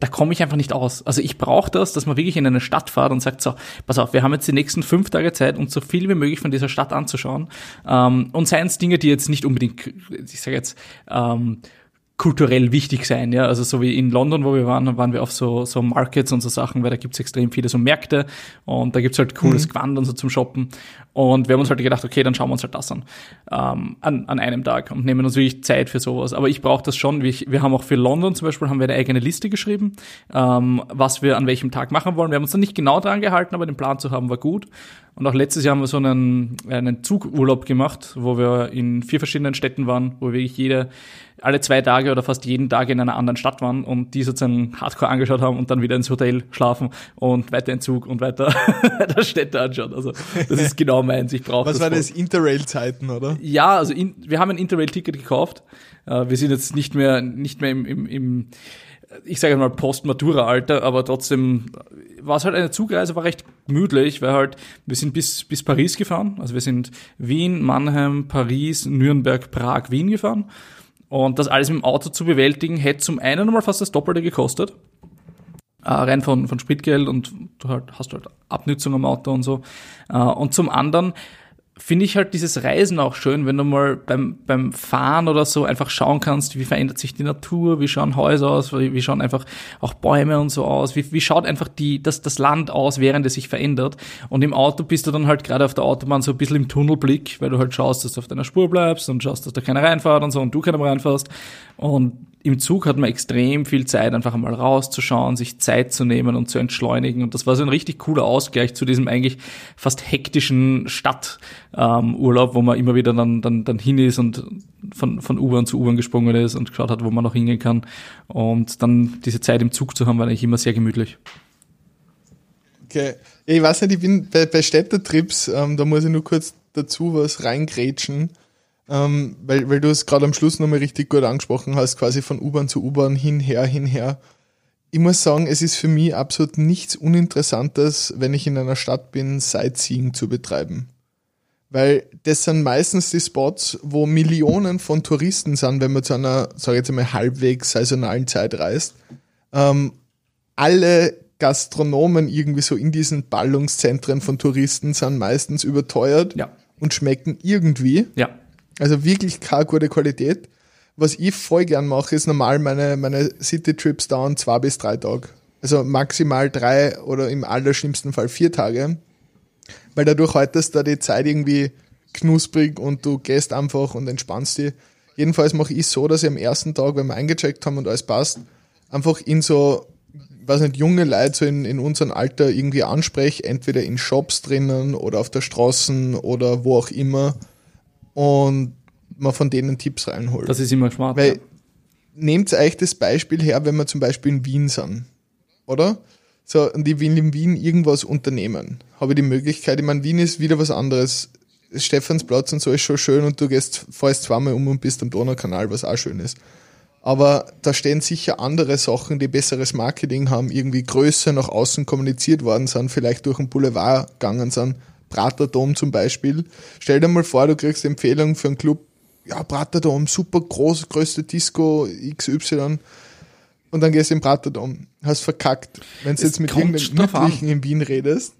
da komme ich einfach nicht aus. Also ich brauche das, dass man wirklich in eine Stadt fährt und sagt, so, pass auf, wir haben jetzt die nächsten fünf Tage Zeit, uns so viel wie möglich von dieser Stadt anzuschauen. Ähm, und seien es Dinge, die jetzt nicht unbedingt, ich sage jetzt, ähm, kulturell wichtig sein, ja. Also so wie in London, wo wir waren, waren wir auf so, so Markets und so Sachen, weil da gibt's extrem viele so Märkte und da gibt's halt cooles Mhm. Gewand und so zum Shoppen. Und wir haben uns halt gedacht, okay, dann schauen wir uns halt das an. Ähm, an, an einem Tag und nehmen uns wirklich Zeit für sowas. Aber ich brauche das schon. Wir, wir haben auch für London zum Beispiel haben wir eine eigene Liste geschrieben, ähm, was wir an welchem Tag machen wollen. Wir haben uns dann nicht genau dran gehalten, aber den Plan zu haben war gut. Und auch letztes Jahr haben wir so einen, einen Zugurlaub gemacht, wo wir in vier verschiedenen Städten waren, wo wirklich jede alle zwei Tage oder fast jeden Tag in einer anderen Stadt waren und die sozusagen Hardcore angeschaut haben und dann wieder ins Hotel schlafen und weiter in Zug und weiter Städte anschauen. Also das ist genau meins. Ich brauche Was das war voll. das? Interrail-Zeiten, oder? Ja, also in, wir haben ein Interrail-Ticket gekauft. Äh, wir sind jetzt nicht mehr nicht mehr im, im, im ich sage mal Post-Matura-Alter, aber trotzdem war es halt eine Zugreise, war recht gemütlich, weil halt wir sind bis bis Paris gefahren. Also wir sind Wien, Mannheim, Paris, Nürnberg, Prag, Wien gefahren. Und das alles mit dem Auto zu bewältigen, hätte zum einen mal fast das Doppelte gekostet. Äh, rein von, von Spritgeld und du halt, hast halt Abnützung am Auto und so. Äh, und zum anderen finde ich halt dieses Reisen auch schön, wenn du mal beim, beim Fahren oder so einfach schauen kannst, wie verändert sich die Natur, wie schauen Häuser aus, wie, wie schauen einfach auch Bäume und so aus, wie, wie schaut einfach die, das, das Land aus, während es sich verändert. Und im Auto bist du dann halt gerade auf der Autobahn so ein bisschen im Tunnelblick, weil du halt schaust, dass du auf deiner Spur bleibst und schaust, dass da keiner reinfährt und so und du keiner reinfährst. Und im Zug hat man extrem viel Zeit, einfach einmal rauszuschauen, sich Zeit zu nehmen und zu entschleunigen. Und das war so ein richtig cooler Ausgleich zu diesem eigentlich fast hektischen Stadturlaub, wo man immer wieder dann, dann, dann hin ist und von, von U-Bahn zu U-Bahn gesprungen ist und geschaut hat, wo man noch hingehen kann. Und dann diese Zeit im Zug zu haben, war eigentlich immer sehr gemütlich. Okay. Ich weiß nicht, ich bin bei, bei Städtetrips, ähm, da muss ich nur kurz dazu was reingrätschen, ähm, weil, weil du es gerade am Schluss nochmal richtig gut angesprochen hast, quasi von U-Bahn zu U-Bahn hinher, hinher. Ich muss sagen, es ist für mich absolut nichts Uninteressantes, wenn ich in einer Stadt bin, Sightseeing zu betreiben. Weil das sind meistens die Spots, wo Millionen von Touristen sind, wenn man zu einer, sage ich jetzt einmal, halbwegs saisonalen Zeit reist. Ähm, alle Gastronomen irgendwie so in diesen Ballungszentren von Touristen sind meistens überteuert Ja. und schmecken irgendwie. Ja. Also wirklich keine gute Qualität. Was ich voll gern mache, ist normal meine, meine City-Trips dauern zwei bis drei Tage. Also maximal drei oder im allerschlimmsten Fall vier Tage. Weil dadurch haltest du da die Zeit irgendwie knusprig und du gehst einfach und entspannst dich. Jedenfalls mache ich so, dass ich am ersten Tag, wenn wir eingecheckt haben und alles passt, einfach in so, weiß nicht, junge Leute so in, in unserem Alter irgendwie anspreche, entweder in Shops drinnen oder auf der Straße oder wo auch immer und man von denen Tipps reinholt. Das ist immer smart. Weil ja. nehmt euch das Beispiel her, wenn wir zum Beispiel in Wien sind, oder? So, und ich will in Wien irgendwas unternehmen. Habe ich die Möglichkeit, ich meine, Wien ist wieder was anderes. Stephansplatz und so ist schon schön und du gehst, fährst zweimal um und bist am Donaukanal, was auch schön ist. Aber da stehen sicher andere Sachen, die besseres Marketing haben, irgendwie größer nach außen kommuniziert worden sind, vielleicht durch den Boulevard gegangen sind. Praterdom zum Beispiel. Stell dir mal vor, du kriegst Empfehlung für einen Club, ja, Praterdom, super groß, größte Disco XY. Und dann gehst du im Praterdom. Hast verkackt. Wenn du jetzt mit irgendeinem. Mittleren in Wien redest.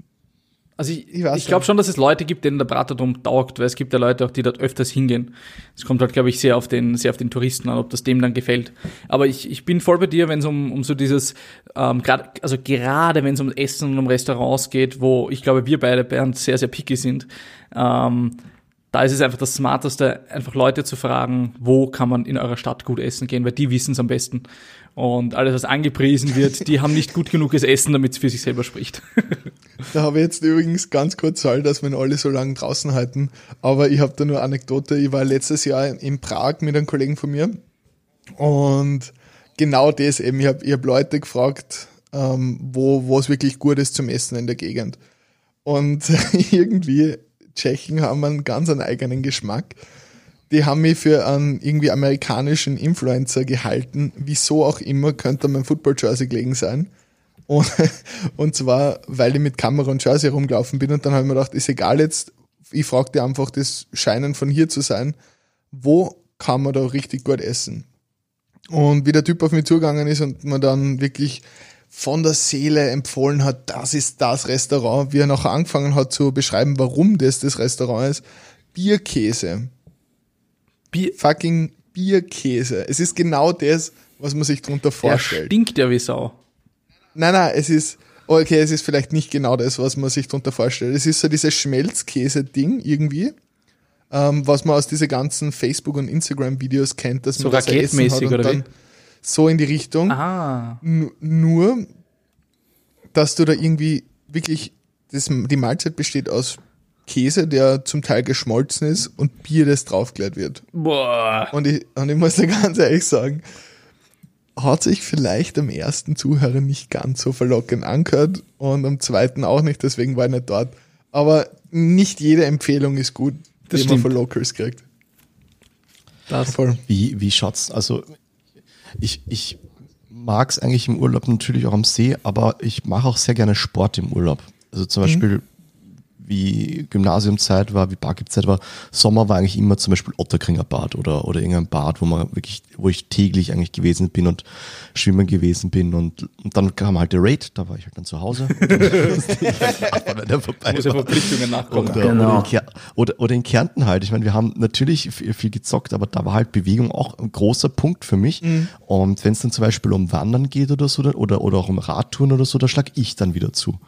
Also ich, Ich ich, glaube schon, dass es Leute gibt, denen der Braterdom taugt, weil es gibt ja Leute auch, die dort öfters hingehen. Es kommt halt, glaube ich, sehr auf den, sehr auf den Touristen an, ob das dem dann gefällt. Aber ich, ich bin voll bei dir, wenn es um, um so dieses, ähm, grad, also gerade wenn es um Essen und um Restaurants geht, wo ich glaube, wir beide, Bernd, sehr, sehr picky sind, ähm, da ist es einfach das Smarteste, einfach Leute zu fragen, wo kann man in eurer Stadt gut essen gehen, weil die wissen es am besten. Und alles, was angepriesen wird, die haben nicht gut genuges Essen, damit es für sich selber spricht. Da habe ich jetzt übrigens ganz kurz Zahl, dass wir alle so lange draußen halten. Aber ich habe da nur Anekdote. Ich war letztes Jahr in Prag mit einem Kollegen von mir. Und genau das eben. Ich habe hab Leute gefragt, ähm, wo wo es wirklich gut ist zum Essen in der Gegend. Und irgendwie, Tschechen haben einen ganz einen eigenen Geschmack. Die haben mich für einen irgendwie amerikanischen Influencer gehalten. Wieso auch immer, könnte mein Football-Jersey gelegen sein. Und, und zwar, weil ich mit Kamera und Jersey rumgelaufen bin und dann habe ich mir gedacht, ist egal jetzt, ich frage dir einfach, das Scheinen von hier zu sein, wo kann man da richtig gut essen? Und wie der Typ auf mich zugegangen ist und mir dann wirklich von der Seele empfohlen hat, das ist das Restaurant, wie er nachher angefangen hat zu beschreiben, warum das das Restaurant ist. Bierkäse. Bier, Fucking Bierkäse. Es ist genau das, was man sich darunter der vorstellt. stinkt ja wie Sau. Nein, nein, es ist, okay, es ist vielleicht nicht genau das, was man sich darunter vorstellt. Es ist so dieses Schmelzkäse-Ding irgendwie, ähm, was man aus diesen ganzen Facebook- und Instagram-Videos kennt, dass So man das Essen raketmäßig, hat und oder wie? dann so in die Richtung. Ah. N- Nur, dass du da irgendwie wirklich, das, die Mahlzeit besteht aus Käse, der zum Teil geschmolzen ist und Bier, das draufgelegt wird. Boah. Und ich, und ich muss da ganz ehrlich sagen, hat sich vielleicht am ersten Zuhörer nicht ganz so verlockend angehört und am zweiten auch nicht, deswegen war ich nicht dort. Aber nicht jede Empfehlung ist gut, Das die man von Locals kriegt. Das. Voll. Wie, wie schaut's? Also ich, ich mag es eigentlich im Urlaub natürlich auch am See, aber ich mache auch sehr gerne Sport im Urlaub. Also zum Beispiel wie Gymnasiumzeit war, wie Bargibzeit war, Sommer war eigentlich immer zum Beispiel Otterkringer Bad oder, oder irgendein Bad, wo man wirklich, wo ich täglich eigentlich gewesen bin und schwimmen gewesen bin und, und dann kam halt der Raid, da war ich halt dann zu Hause. Und dann wenn vorbei Muss ja. Verpflichtungen nachkommen. Oder, Genau. oder, in oder, oder in Kärnten halt. Ich meine, wir haben natürlich viel, viel gezockt, aber da war halt Bewegung auch ein großer Punkt für mich. Und wenn es dann zum Beispiel um Wandern geht oder so, oder, oder auch um Radtouren oder so, da schlag ich dann wieder zu.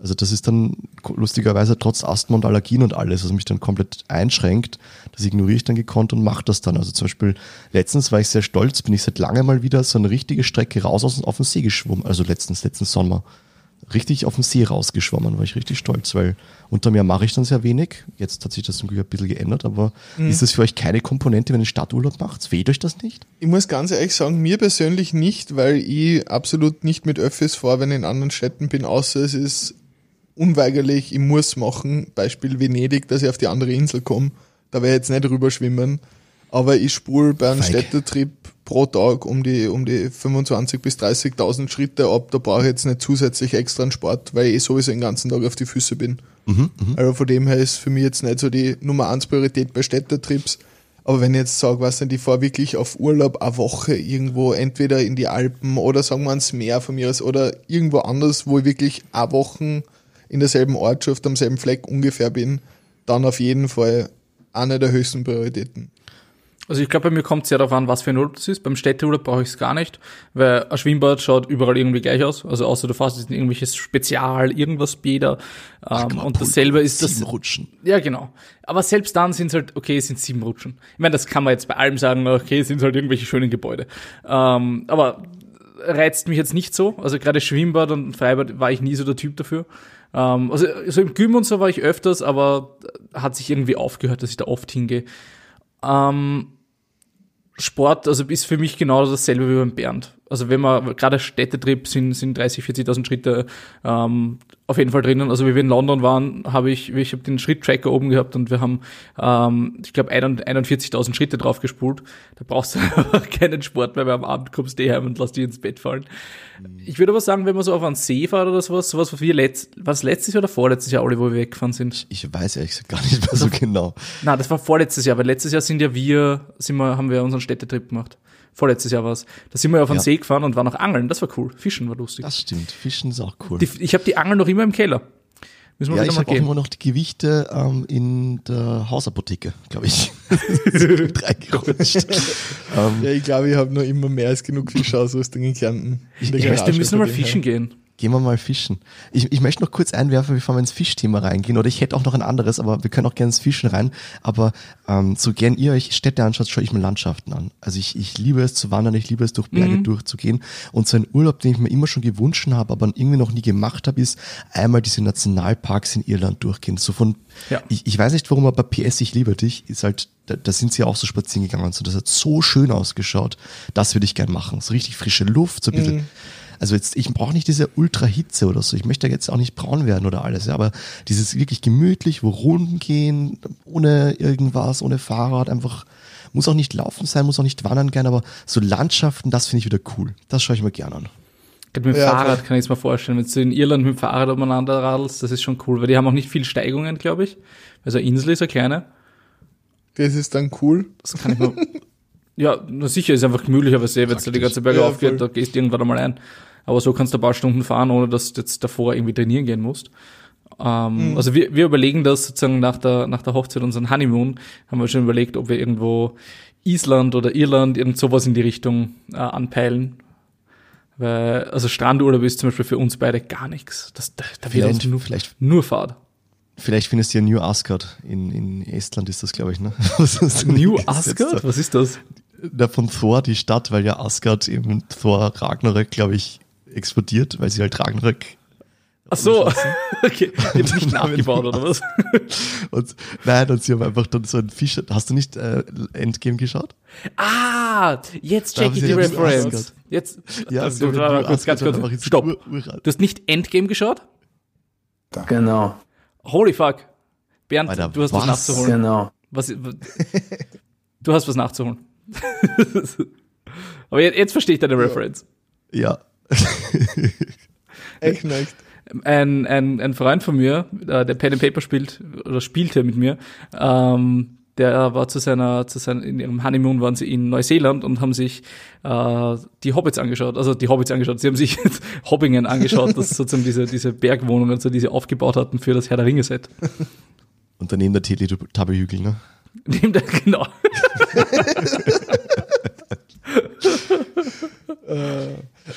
Also das ist dann lustigerweise trotz Asthma und Allergien und alles, was mich dann komplett einschränkt, das ignoriere ich dann gekonnt und mache das dann. Also zum Beispiel letztens war ich sehr stolz, bin ich seit langem mal wieder so eine richtige Strecke raus aus, auf den See geschwommen. Also letztens, letzten Sommer. Richtig auf den See rausgeschwommen, war ich richtig stolz, weil unter mir mache ich dann sehr wenig. Jetzt hat sich das zum Glück ein bisschen geändert, aber ist das für euch keine Komponente, wenn ihr Stadturlaub macht? Weht euch das nicht? Ich muss ganz ehrlich sagen, mir persönlich nicht, weil ich absolut nicht mit Öffis fahre, wenn ich in anderen Städten bin, außer es ist unweigerlich, ich muss machen, Beispiel Venedig, dass ich auf die andere Insel komme. Da werde ich jetzt nicht rüber schwimmen. Aber ich spule bei einem Feig. Städtetrip pro Tag um die, um die 25.000 bis 30.000 Schritte ab. Da brauche ich jetzt nicht zusätzlich extra einen Sport, weil ich eh sowieso den ganzen Tag auf die Füße bin. Also von dem her ist für mich jetzt nicht so die Nummer eins Priorität bei Städtetrips. Aber wenn ich jetzt sage, was denn, ich fahre wirklich auf Urlaub eine Woche irgendwo, entweder in die Alpen oder sagen wir ans Meer von mir aus oder irgendwo anders, wo ich wirklich eine Woche in derselben Ortschaft, am selben Fleck ungefähr bin, dann auf jeden Fall eine der höchsten Prioritäten. Also ich glaube, bei mir kommt es sehr darauf an, was für ein Urlaub das ist. Beim Städteurlaub brauche ich es gar nicht, weil ein Schwimmbad schaut überall irgendwie gleich aus. Also außer du fährst jetzt in irgendwelches Spezial, irgendwas Bäder. Ähm, und dasselbe ist das. Sieben Rutschen. Ja, genau. Aber selbst dann sind es halt, okay, es sind sieben Rutschen. Ich meine, das kann man jetzt bei allem sagen, okay, es sind halt irgendwelche schönen Gebäude. Ähm, aber reizt mich jetzt nicht so. Also gerade Schwimmbad und Freibad war ich nie so der Typ dafür. Ähm, also so im Gym und so war ich öfters, aber hat sich irgendwie aufgehört, dass ich da oft hingehe. Ähm, Sport, also ist für mich genau dasselbe wie beim Bernd. Also wenn man, gerade Städtetrip sind, sind 30, 40.000 Schritte ähm, auf jeden Fall drinnen. Also wie wir in London waren, habe ich, ich habe den Schritttracker oben gehabt und wir haben, ähm, ich glaube, 41.000 Schritte drauf gespult. Da brauchst du keinen Sport mehr, weil am Abend kommst du eh heim und lass dich ins Bett fallen. Ich würde aber sagen, wenn man so auf einen See fährt oder sowas, sowas, was wir letzt, was letztes Jahr oder vorletztes Jahr alle, wo wir weggefahren sind. Ich weiß ehrlich gesagt gar nicht mehr so genau. Na, das war vorletztes Jahr, weil letztes Jahr sind ja wir, sind wir, haben wir unseren Städtetrip gemacht. Vorletztes Jahr war's. Da sind wir auf den Ja. See gefahren und waren auch angeln. Das war cool. Fischen war lustig. Das stimmt. Fischen ist auch cool. Die, ich habe die Angel noch immer im Keller. Müssen wir Ja, wieder ich habe auch immer noch die Gewichte ähm, in der Hausapotheke, glaube ich. Reingerutscht. ähm, Ja, ich glaube, ich habe noch immer mehr als genug Fischausrüstung in Kärnten. In der Ich- heißt, wir müssen mal fischen gehen. Gehen wir mal fischen. Ich, ich möchte noch kurz einwerfen, bevor wir ins Fischthema reingehen. Oder ich hätte auch noch ein anderes, aber wir können auch gerne ins Fischen rein. Aber ähm, so gern ihr euch Städte anschaut, schaue ich mir Landschaften an. Also ich, ich liebe es zu wandern, ich liebe es durch Berge durchzugehen. Und so ein Urlaub, den ich mir immer schon gewünscht habe, aber irgendwie noch nie gemacht habe, ist einmal diese Nationalparks in Irland durchgehen. So von, Ja. ich, ich weiß nicht warum, aber PS, ich liebe dich, ist halt, da, da sind sie auch so spazieren gegangen und so. Das hat so schön ausgeschaut. Das würde ich gern machen. So richtig frische Luft, so ein bisschen. Also jetzt, ich brauche nicht diese Ultra-Hitze oder so. Ich möchte jetzt auch nicht braun werden oder alles, ja, aber dieses wirklich gemütlich, wo Runden gehen, ohne irgendwas, ohne Fahrrad, einfach, muss auch nicht laufen sein, muss auch nicht wandern gehen, aber so Landschaften, das finde ich wieder cool. Das schaue ich mir gerne an. Gerade mit dem Ja, Fahrrad kann ich es mir vorstellen. Wenn du in Irland mit dem Fahrrad umeinander radelst, das ist schon cool, weil die haben auch nicht viel Steigungen, glaube ich. Also Insel ist eine kleine. Das ist dann cool. Das kann ich mir. ja, na sicher ist einfach gemütlicher, weil wenn du die ganze Berge Ja, aufgeht, da gehst du irgendwann einmal ein. Aber so kannst du ein paar Stunden fahren, ohne dass du jetzt davor irgendwie trainieren gehen musst. Ähm, Mhm. Also wir, wir überlegen das sozusagen nach der, nach der Hochzeit, unseren Honeymoon, haben wir schon überlegt, ob wir irgendwo Island oder Irland, irgend sowas in die Richtung äh, anpeilen. Weil, also Strandurlaub ist zum Beispiel für uns beide gar nichts. Das, da, da wird uns nur, vielleicht- nur Fahrt. Vielleicht findest du ja New Asgard. In, in Estland ist das, glaube ich, ne? New? Asgard? Was ist das? Da von Thor, die Stadt, weil ja Asgard eben Thor Ragnarök, glaube ich, explodiert, weil sie halt Ragnarök Ach so, okay. Die haben nicht nachgebaut, oder was? Und, nein, und sie haben einfach dann so einen Fischer. Hast du nicht äh, Endgame geschaut? Ah, jetzt check ich die Reference. Jetzt, Ja, also, du, warte, kurz, ganz einfach kurz. Stopp. Du hast nicht Endgame geschaut? Genau, Holy fuck. Bernd, Alter, du hast was, was? nachzuholen. genau. Was, du hast was nachzuholen. Aber jetzt, jetzt verstehe ich deine Reference. Ja. Echt nicht. Ein, ein, ein Freund von mir, äh, der Pen and Paper spielt oder spielte mit mir, ähm, der war zu seiner, zu seiner, in ihrem Honeymoon waren sie in Neuseeland und haben sich äh, die Hobbits angeschaut, also die Hobbits angeschaut. Sie haben sich Hobbingen angeschaut, das sozusagen diese, diese Bergwohnungen, so die sie aufgebaut hatten für das Herr der Ringe-Set. Und daneben der Teletubby-Hügel, ne? Neben der, genau.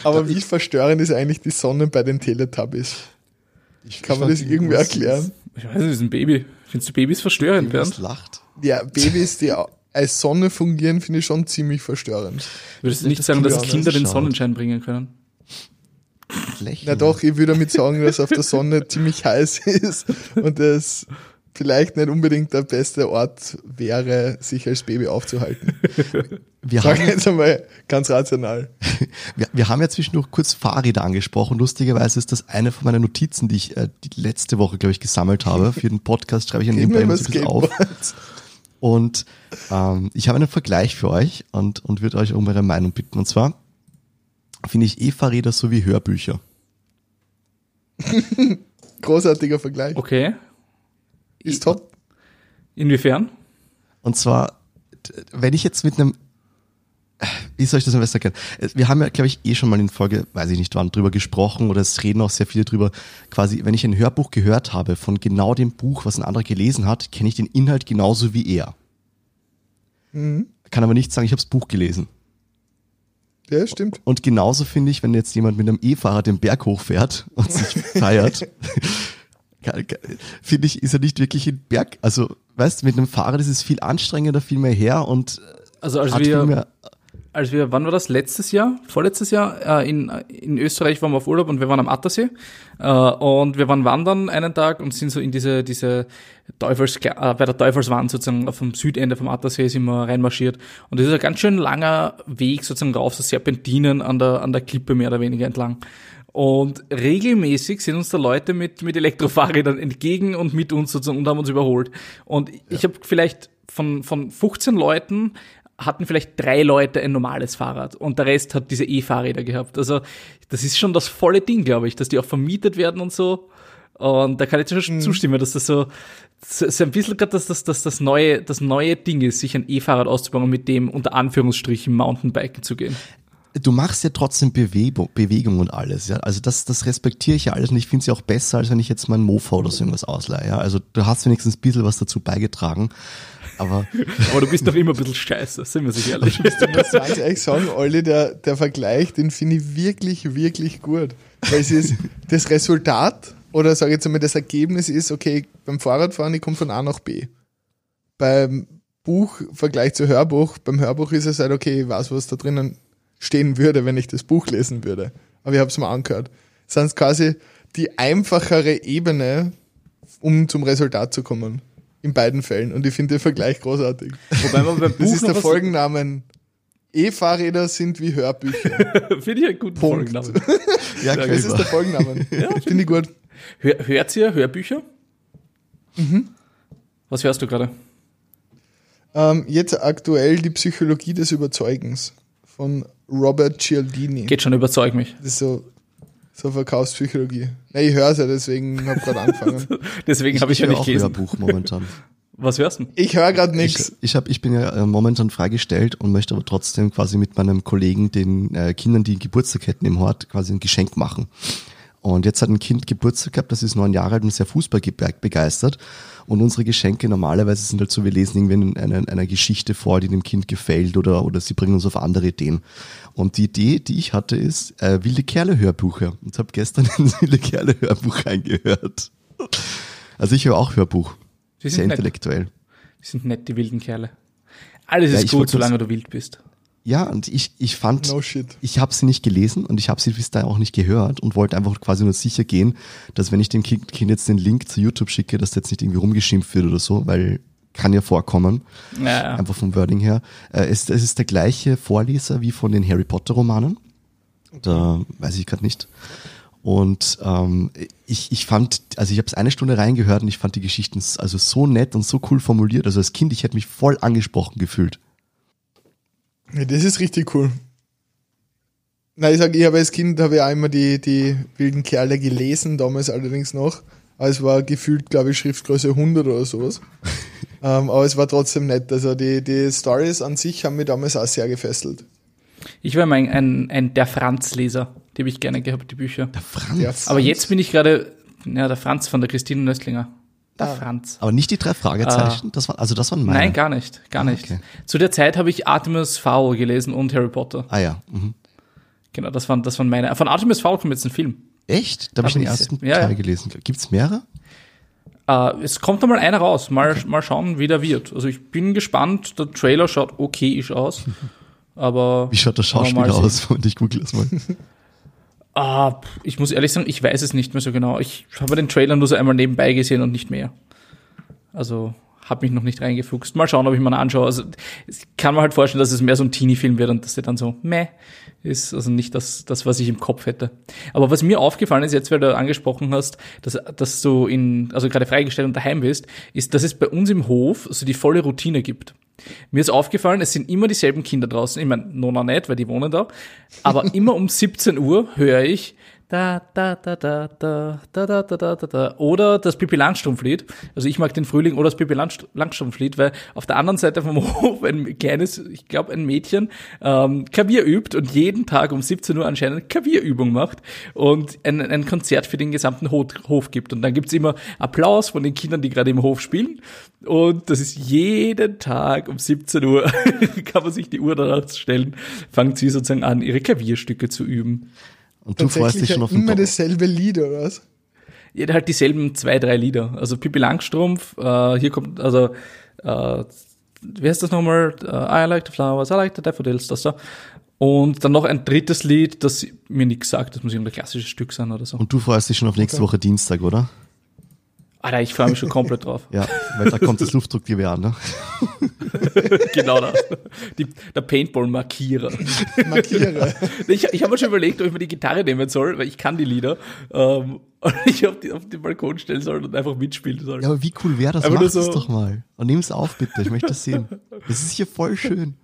Aber wie verstörend ist eigentlich die Sonne bei den Teletubbies? Kann man das irgendwie erklären? Ich weiß nicht, das ist ein Baby. Findest du Babys verstörend, Bernd? lacht? Ja, Babys, die als Sonne fungieren, finde ich schon ziemlich verstörend. Würdest du nicht Das sagen, dass Kinder den. Sonnenschein bringen können? Lächeln. Na doch, ich würde damit sagen, dass auf der Sonne ziemlich heiß ist und es vielleicht nicht unbedingt der beste Ort wäre, sich als Baby aufzuhalten. Wir Sag haben, jetzt einmal ganz rational. wir, wir haben ja zwischendurch kurz Fahrräder angesprochen. Lustigerweise ist das eine von meinen Notizen, die ich äh, die letzte Woche, glaube ich, gesammelt habe. Für den Podcast schreibe ich an wir immer so ein auf. Und ähm, ich habe einen Vergleich für euch und, und würde euch um eure Meinung bitten. Und zwar finde ich E-Fahrräder so wie Hörbücher. Großartiger Vergleich. Okay. Ist top. Inwiefern? Und zwar, wenn ich jetzt mit einem, wie soll ich das am besten erklären? Wir haben ja, glaube ich, eh schon mal in Folge, weiß ich nicht wann, drüber gesprochen oder es reden auch sehr viele drüber. Quasi, wenn ich ein Hörbuch gehört habe von genau dem Buch, was ein anderer gelesen hat, kenne ich den Inhalt genauso wie er. Kann aber nicht sagen, ich habe das Buch gelesen. Ja, stimmt. Und genauso finde ich, wenn jetzt jemand mit einem E-Fahrer den Berg hochfährt und sich feiert, finde ich, ist er nicht wirklich ein Berg. Also, weißt du, mit einem Fahrrad ist es viel anstrengender, viel mehr her und Also als wir, mehr. als wir, wann war das? Letztes Jahr? Vorletztes Jahr? Äh, in, in Österreich waren wir auf Urlaub und wir waren am Attersee. Äh, und wir waren wandern einen Tag und sind so in diese, diese Teufels, äh, bei der Teufelswand sozusagen auf dem Südende vom Attersee sind wir reinmarschiert. Und das ist ein ganz schön langer Weg sozusagen rauf, so Serpentinen an der, an der Klippe mehr oder weniger entlang. Und regelmäßig sind uns da Leute mit, mit Elektrofahrrädern entgegen und mit uns sozusagen und haben uns überholt. Und ich habe vielleicht von, von 15 Leuten hatten vielleicht drei Leute ein normales Fahrrad und der Rest hat diese E-Fahrräder gehabt. Also das ist schon das volle Ding, glaube ich, dass die auch vermietet werden und so. Und da kann ich schon zustimmen, dass das so, so, so ein bisschen gerade dass das, das, das, neue, das neue Ding ist, sich ein E-Fahrrad auszubauen und mit dem unter Anführungsstrichen Mountainbiken zu gehen. Du machst ja trotzdem Bewegung, Bewegung und alles, ja. Also das, das respektiere ich ja alles und ich finde es ja auch besser, als wenn ich jetzt mein Mofa oder so irgendwas ausleihe. Ja? Also du hast wenigstens ein bisschen was dazu beigetragen. Aber Aber du bist doch immer ein bisschen scheiße, sind wir sich ehrlich. Ich muss ganz ehrlich sagen, Olli, der, der Vergleich, den finde ich wirklich, wirklich gut. Weil es ist das Resultat oder sage ich jetzt einmal, das Ergebnis ist, okay, beim Fahrradfahren, ich komme von A nach B. Beim Buch, Vergleich zu Hörbuch, beim Hörbuch ist es halt, okay, ich weiß, was da drinnen stehen würde, wenn ich das Buch lesen würde. Aber ich habe es mir angehört. Das ist quasi die einfachere Ebene, um zum Resultat zu kommen. In beiden Fällen. Und ich finde den Vergleich großartig. Wobei man beim Das Buch ist noch der Folgennamen. E-Fahrräder sind wie Hörbücher. Finde ich einen guten Punkt. Folgennamen. ja, Das ist der Folgennamen. Finde ich gut. Hör, hört ihr Hörbücher? Mhm. Was hörst du gerade? Ähm, jetzt aktuell die Psychologie des Überzeugens von Robert Cialdini. Geht schon, überzeug mich. Das ist so, so Verkaufspsychologie. Ne, ich höre es ja, deswegen habe gerade angefangen. Deswegen habe ich, ja höre nicht auch gelesen. Hörbuch momentan. Was hörst du? Ich höre gerade Ich, nichts. ich, hab, ich bin ja äh, momentan freigestellt und möchte aber trotzdem quasi mit meinem Kollegen den äh, Kindern, die Geburtstag hätten im Hort, quasi ein Geschenk machen. Und jetzt hat ein Kind Geburtstag gehabt, das ist neun Jahre alt und sehr Fußball begeistert. Und unsere Geschenke normalerweise sind halt so, wir lesen irgendwie eine, eine Geschichte vor, die dem Kind gefällt oder, oder sie bringen uns auf andere Ideen. Und die Idee, die ich hatte, ist äh, wilde Kerle-Hörbücher. Und habe gestern ein wilde Kerle-Hörbuch reingehört. Also ich höre auch Hörbuch. Die sind Sehr nett. intellektuell. Die sind nett, die wilden Kerle. Alles Ja, ist ich gut, solange du wild bist. Ja, und ich, ich fand, No shit. ich habe sie nicht gelesen und ich habe sie bis dahin auch nicht gehört und wollte einfach quasi nur sicher gehen, dass wenn ich dem Kind jetzt den Link zu YouTube schicke, dass der jetzt nicht irgendwie rumgeschimpft wird oder so, weil kann ja vorkommen, Ja, einfach vom Wording her. Äh, es, es ist der gleiche Vorleser wie von den Harry Potter Romanen. Da weiß ich gerade nicht. Und ähm, ich, ich fand, also ich habe es eine Stunde reingehört und ich fand die Geschichten also so nett und so cool formuliert. Also als Kind, ich hätte mich voll angesprochen gefühlt. Ja, das ist richtig cool. Nein, ich sage, ich habe als Kind habe ich auch immer die, die wilden Kerle gelesen, damals allerdings noch. Aber es war gefühlt, glaube ich, Schriftgröße 100 oder sowas. ähm, aber es war trotzdem nett. Also die, die Stories an sich haben mich damals auch sehr gefesselt. Ich war immer ein, ein, ein der Franz-Leser. Die habe ich gerne gehabt, die Bücher. Der Franz. Der Aber jetzt bin ich gerade, ja, der Franz von der Christine Nöstlinger. Der Ah. Franz. Aber nicht die drei Fragezeichen. Das war, also das waren meine. Nein, gar nicht, gar nicht. okay. Zu der Zeit habe ich Artemis Fowl gelesen und Harry Potter. Ah ja. Mhm. Genau, das waren, das waren meine. Von Artemis Fowl kommt jetzt ein Film. Echt? Da habe ich den ersten ja, Teil ja. gelesen. Gibt's mehrere? Äh, es kommt einmal einer raus. Mal, mal schauen, wie der wird. Also ich bin gespannt. Der Trailer schaut okayisch aus. Aber Wie schaut der Schauspieler aus? Und ich google das mal. Ah, ich muss ehrlich sagen, ich weiß es nicht mehr so genau. Ich habe den Trailer nur so einmal nebenbei gesehen und nicht mehr. Also habe mich noch nicht reingefuchst. Mal schauen, ob ich mal anschaue. Also kann mir halt vorstellen, dass es mehr so ein Teenie-Film wird und dass der dann so meh ist. Also nicht das, das, was ich im Kopf hätte. Aber was mir aufgefallen ist, jetzt weil du angesprochen hast, dass, dass du in, also gerade freigestellt und daheim bist, ist, dass es bei uns im Hof so die volle Routine gibt. Mir ist aufgefallen, es sind immer dieselben Kinder draußen. Ich meine, Nona nicht, weil die wohnen da. Aber immer um 17 Uhr höre ich da, da, da, da, da, da, da, da, da, da. Oder das Pippi Langstrumpf-Lied. Also ich mag den Frühling oder das Pippi Langst- Langstrumpf-Lied, weil auf der anderen Seite vom Hof ein kleines, ich glaube ein Mädchen, ähm, Klavier übt und jeden Tag um 17 Uhr anscheinend Klavierübung macht und ein, ein Konzert für den gesamten Ho Hof gibt. Und dann gibt's immer Applaus von den Kindern, die gerade im Hof spielen. Und das ist jeden Tag um 17 Uhr, kann man sich die Uhr danach stellen, fangen sie sozusagen an, ihre Klavierstücke zu üben. Und du freust dich Tatsächlich schon auf den immer Dom. dasselbe Lied, oder was? Ja, halt dieselben zwei, drei Lieder. Also Pippi Langstrumpf, äh, hier kommt, also, äh, wie heißt das nochmal? Äh, I like the flowers, I like the daffodils, das da. Und dann noch ein drittes Lied, das mir nichts sagt, das muss irgendein klassisches Stück sein oder so. Und du freust dich schon auf nächste Woche Dienstag, oder? Alter, ich freue mich schon komplett drauf. Ja, weil da kommt das Luftdruckgewehr an, ne? genau das. Die, der Paintball-Markierer. Markiere. Ich, ich habe mir schon überlegt, ob ich mir die Gitarre nehmen soll, weil ich kann die Lieder. Ähm, und ich auf, die, auf den Balkon stellen soll und einfach mitspielen soll. Ja, aber wie cool wäre das? Aber Mach das so- doch mal. Und nimm's auf, bitte. Ich möchte das sehen. Das ist hier voll schön.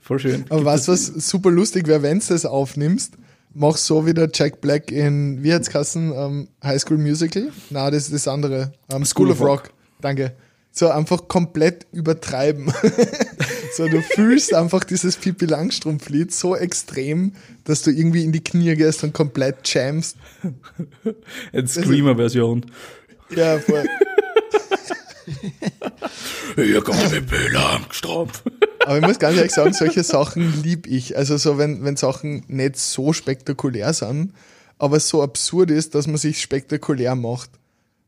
Voll schön. Aber was, was super lustig wäre, wenn du das aufnimmst, mach so wie der Jack Black in, wie hat's Kassen, ähm, High School Musical? Na, das ist das andere. Ähm, School, of Rock. Danke. So einfach komplett übertreiben. so, du fühlst einfach dieses Pippi Langstrumpf-Lied so extrem, dass du irgendwie in die Knie gehst und komplett jamst. Eine Screamer-Version. Ja, voll. Hier kommt Pippi Langstrumpf. Aber ich muss ganz ehrlich sagen, solche Sachen lieb ich. Also so, wenn, wenn Sachen nicht so spektakulär sind, aber so absurd ist, dass man sich spektakulär macht.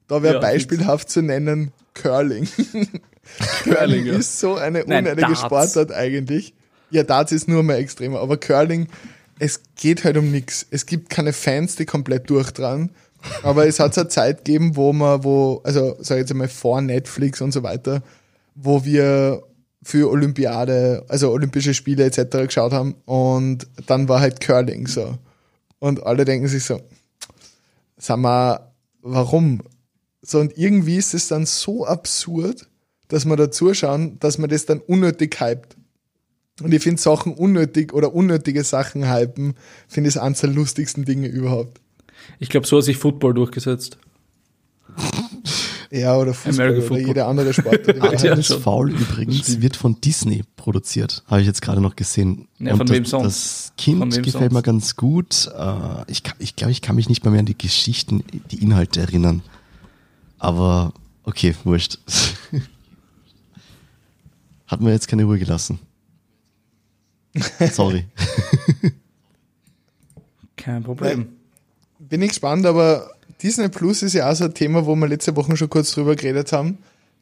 Da wäre Ja, beispielhaft zu nennen Curling. Curling, ja. ist so eine Darts. Sportart eigentlich. Ja, Darts ist nur mal extremer, aber Curling, es geht halt um nichts. Es gibt keine Fans, die komplett durchdran. Aber es hat so eine Zeit gegeben, wo man, wo, also sag ich jetzt einmal vor Netflix und so weiter, wo wir für Olympiade, also Olympische Spiele etc. geschaut haben und dann war halt Curling so. Und alle denken sich so, sag mal, warum? So, und irgendwie ist es dann so absurd, dass wir da zuschauen, dass man das dann unnötig hypt. Und ich finde Sachen unnötig oder unnötige Sachen hypen, finde ich eines der lustigsten Dinge überhaupt. Ich glaube, so hat sich Football durchgesetzt. Ja, oder Fußball oder jede andere Sportart. Schon. Foul übrigens wird von Disney produziert. Habe ich jetzt gerade noch gesehen. Ja, von das, wem sonst? Das Kind Von wem gefällt sonst? mir ganz gut. Äh, Ich glaube, ich, glaub, ich kann mich nicht mehr, mehr an die Geschichten, die Inhalte erinnern. Aber okay, wurscht. Hat mir jetzt keine Ruhe gelassen. Sorry. Kein Problem. Bin ich gespannt, aber Disney Plus ist ja auch so ein Thema, wo wir letzte Woche schon kurz drüber geredet haben.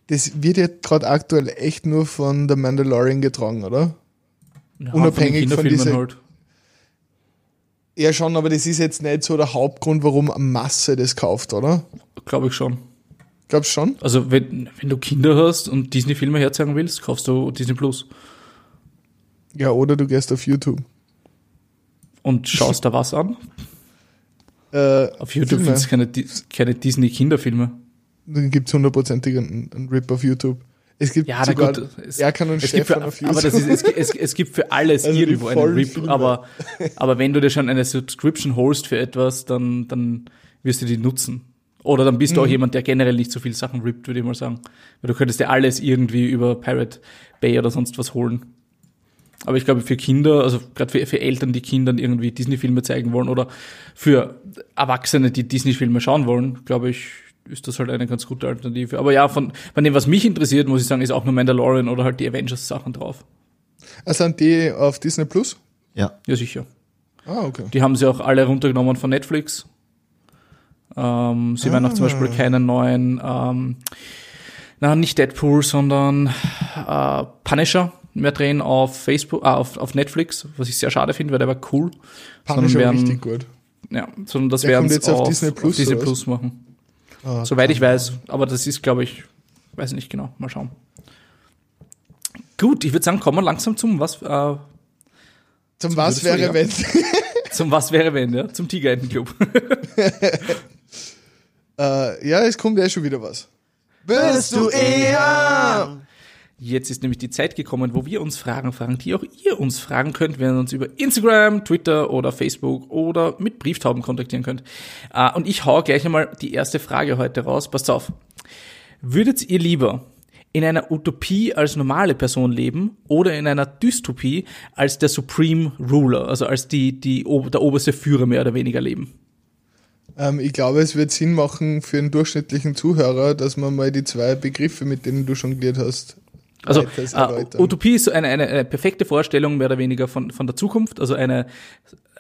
Das wird ja gerade aktuell echt nur von The Mandalorian getragen, oder? Ja, Unabhängig von dieser- halt. Ja, schon, aber das ist jetzt nicht so der Hauptgrund, warum eine Masse das kauft, oder? Glaube ich schon. Glaubst du schon? Also wenn, wenn du Kinder hast und Disney-Filme herzeigen willst, kaufst du Disney Plus Ja, oder du gehst auf YouTube. und schaust da was an. Äh, Auf YouTube findest du keine, keine Disney-Kinderfilme. Dann gibt es hundertprozentig einen, einen Rip auf YouTube. Es gibt Ja, sogar gut. Es, Erkan und es gibt Stefan für, auf YouTube. aber ist, es, es, es gibt für alles Also irgendwo einen RIP. Filme. Aber, aber wenn du dir schon eine Subscription holst für etwas, dann, dann wirst du die nutzen. Oder dann bist du auch Mhm. jemand, der generell nicht so viel Sachen rippt, würde ich mal sagen. Weil du könntest dir alles irgendwie über Pirate Bay oder sonst was holen. Aber ich glaube, für Kinder, also gerade für, für Eltern, die Kindern irgendwie Disney-Filme zeigen wollen oder für Erwachsene, die Disney-Filme schauen wollen, glaube ich, ist das halt eine ganz gute Alternative. Aber ja, von, von dem, was mich interessiert, muss ich sagen, ist auch nur Mandalorian oder halt die Avengers-Sachen drauf. Ah, sind die auf Disney Plus? Ja. Ja, sicher. Ah, okay. Die haben sie auch alle runtergenommen von Netflix. Ähm, sie werden auch zum Beispiel keinen neuen, ähm, na, nicht Deadpool, sondern äh, Punisher mehr drehen auf Facebook, äh, auf, auf Netflix, was ich sehr schade finde, weil der war cool. Punisher Sondern werden- richtig gut. Ja, sondern das werden sie jetzt auf auf, Disney Plus, auf Disney was? Plus machen. Ah, Soweit ich weiß. Aber das ist, glaube ich, weiß nicht genau. Mal schauen. Gut, ich würde sagen, kommen wir langsam zum was, äh, Zum was würdest du, wäre, wenn. zum was wäre wenn, ja? Zum Tigerentenclub. äh, ja, es kommt ja schon wieder was. Bist du eher? Jetzt ist nämlich die Zeit gekommen, wo wir uns Fragen fragen, die auch ihr uns fragen könnt, wenn ihr uns über Instagram, Twitter oder Facebook oder mit Brieftauben kontaktieren könnt. Äh, Und ich hau gleich einmal die erste Frage heute raus. Passt auf. Würdet ihr lieber in einer Utopie als normale Person leben oder in einer Dystopie als der Supreme Ruler, also als die, die, der oberste Führer mehr oder weniger leben? Ähm, ich glaube, es wird Sinn machen für einen durchschnittlichen Zuhörer, dass man mal die zwei Begriffe, mit denen du jongliert hast, Also äh. Utopie ist so eine, eine, eine perfekte Vorstellung mehr oder weniger von, von der Zukunft. Also eine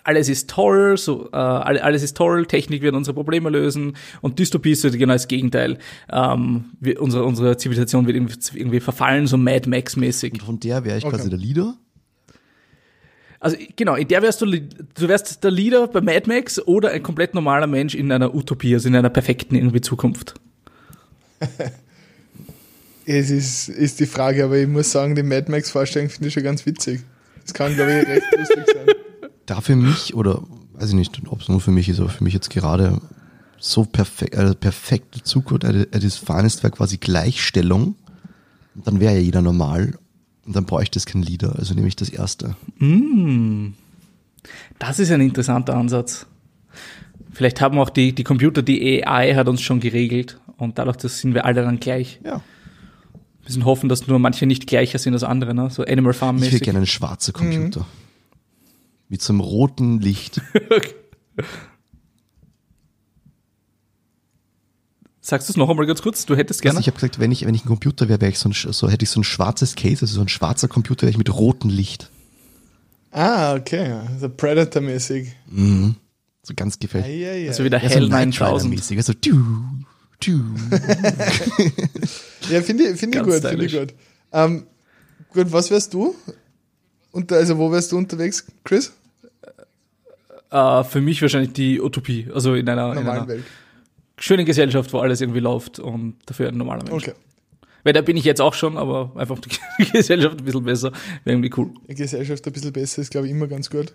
alles ist toll, so äh, alle- alles ist toll, Technik wird unsere Probleme lösen und Dystopie ist so genau das Gegenteil. Ähm, wir, unsere, unsere Zivilisation wird irgendwie, irgendwie verfallen, so Mad Max mäßig. Von der wäre ich Okay. quasi der Leader. Also genau, in der wärst du, du wärst der Leader bei Mad Max oder ein komplett normaler Mensch in einer Utopie, also in einer perfekten irgendwie Zukunft. Es ist, ist die Frage, aber ich muss sagen, die Mad Max-Vorstellung finde ich schon ganz witzig. Das kann, glaube ich, recht lustig sein. Da für mich, oder weiß ich nicht, ob es nur für mich ist, aber für mich jetzt gerade so perfekt, äh, perfekte Zukunft, äh, äh, das Finest wäre quasi Gleichstellung. Und dann wäre ja jeder normal. Und dann bräuchte es kein Leader. Also nehme ich das erste. Das ist ein interessanter Ansatz. Vielleicht haben auch die, die Computer, die AI hat uns schon geregelt und dadurch das sind wir alle dann gleich. Ja. Wir müssen hoffen, dass nur manche nicht gleicher sind als andere, ne? so Animal Farm Ich hätte mäßig. gerne einen schwarzen Computer. Mit so einem roten Licht. Sagst du es noch einmal ganz kurz? Du hättest Gerne? gerne. Ich habe gesagt, wenn ich, wenn ich ein Computer wäre, wäre ich so, ein, so hätte ich so ein schwarzes Case, also so ein schwarzer Computer wäre ich mit rotem Licht. Ah, okay. Also Predator-mäßig. Mhm. So ganz gefällt. Ja, ja, ja. Also wieder Ja, so Hell Knight 9000. Rider-mäßig. Also, du. Ja, finde ich, finde ich gut, finde ich gut. Ähm, gut, was wärst du? Und also wo wärst du unterwegs, Chris? Äh, für mich wahrscheinlich die Utopie. Also in einer, in Normalen einer Welt. schönen Gesellschaft, wo alles irgendwie läuft und dafür ein normaler Mensch. Okay. Weil da bin ich jetzt auch schon, aber einfach die Gesellschaft ein bisschen besser. Wäre irgendwie cool. Die Gesellschaft ein bisschen besser ist, glaube ich, immer ganz gut.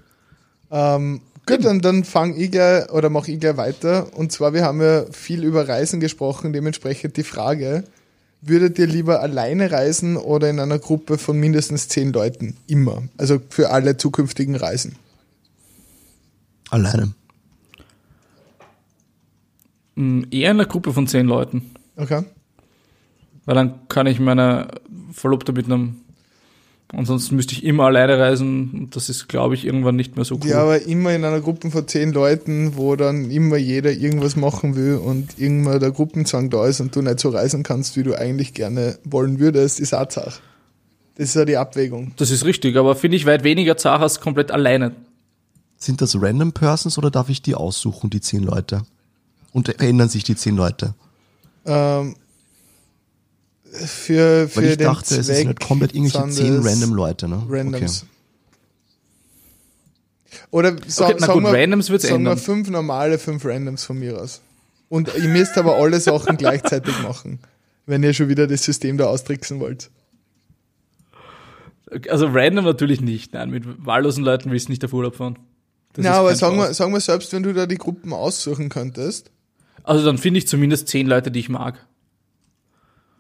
Ähm, gut, dann, dann fange ich gleich oder mache ich gleich weiter. Und zwar, wir haben ja viel über Reisen gesprochen, dementsprechend die Frage, würdet ihr lieber alleine reisen oder in einer Gruppe von mindestens zehn Leuten? Immer. Also für alle zukünftigen Reisen. Alleine. Mm, Eher in einer Gruppe von zehn Leuten. Okay. Weil dann kann ich meine Verlobte mitnehmen. Ansonsten müsste ich immer alleine reisen und das ist, glaube ich, irgendwann nicht mehr so cool. Ja, aber immer in einer Gruppe von zehn Leuten, wo dann immer jeder irgendwas machen will und irgendwann der Gruppenzwang da ist und du nicht so reisen kannst, wie du eigentlich gerne wollen würdest, ist auch Sache. Das ist ja die Abwägung. das ist richtig, aber finde ich weit weniger zart als komplett alleine. Sind das random Persons oder darf ich die aussuchen, die zehn Leute? Und verändern sich die zehn Leute? Ähm, für, für Weil ich den dachte, es Zweck sind halt komplett irgendwelche zehn es random Leute, ne? Randoms. Oder sa Okay, na sagen, gut, wir, Randoms wird's sagen wir ändern. fünf normale, fünf Randoms von mir aus. Und ihr müsst aber alle Sachen gleichzeitig machen, wenn ihr schon wieder das System da austricksen wollt. Also random natürlich nicht. Nein, mit wahllosen Leuten willst du nicht auf Urlaub fahren. Das Na, aber sagen wir, sagen wir selbst, wenn du da die Gruppen aussuchen könntest, Also dann finde ich zumindest zehn Leute, die ich mag.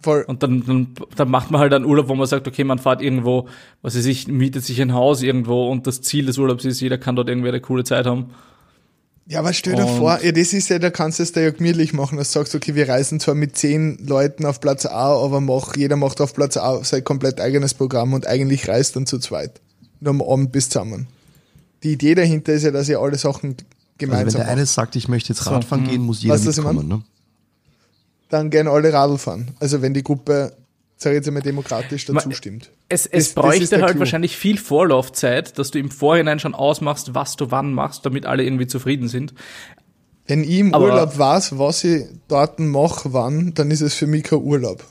Voll, Und dann, dann, dann macht man halt einen Urlaub, wo man sagt, okay, man fährt irgendwo, was weiß ich, mietet sich ein Haus irgendwo und das Ziel des Urlaubs ist, jeder kann dort irgendwie eine coole Zeit haben. Ja, aber stell dir Und- vor, ja, das ist ja, da kannst du es da ja gemütlich machen, dass du sagst, okay, wir reisen zwar mit zehn Leuten auf Platz A, aber mach, jeder macht auf Platz A sein komplett eigenes Programm und eigentlich reist dann zu zweit. Nur am Abend bis zusammen. Die Idee dahinter ist ja, dass ihr alle Sachen Also wenn gemeinsam der eine macht. sagt, ich möchte jetzt So, Radfahren hm. gehen, muss jeder was mitkommen. Ne? Dann gerne alle Radl fahren. Also wenn die Gruppe, sag ich jetzt einmal, demokratisch dazu Ma- stimmt. Es, Das- es das bräuchte der halt Clou. wahrscheinlich viel Vorlaufzeit, dass du im Vorhinein schon ausmachst, was du wann machst, damit alle irgendwie zufrieden sind. Wenn ich im Aber- Urlaub weiß, was ich dort mache, wann, dann ist es für mich kein Urlaub.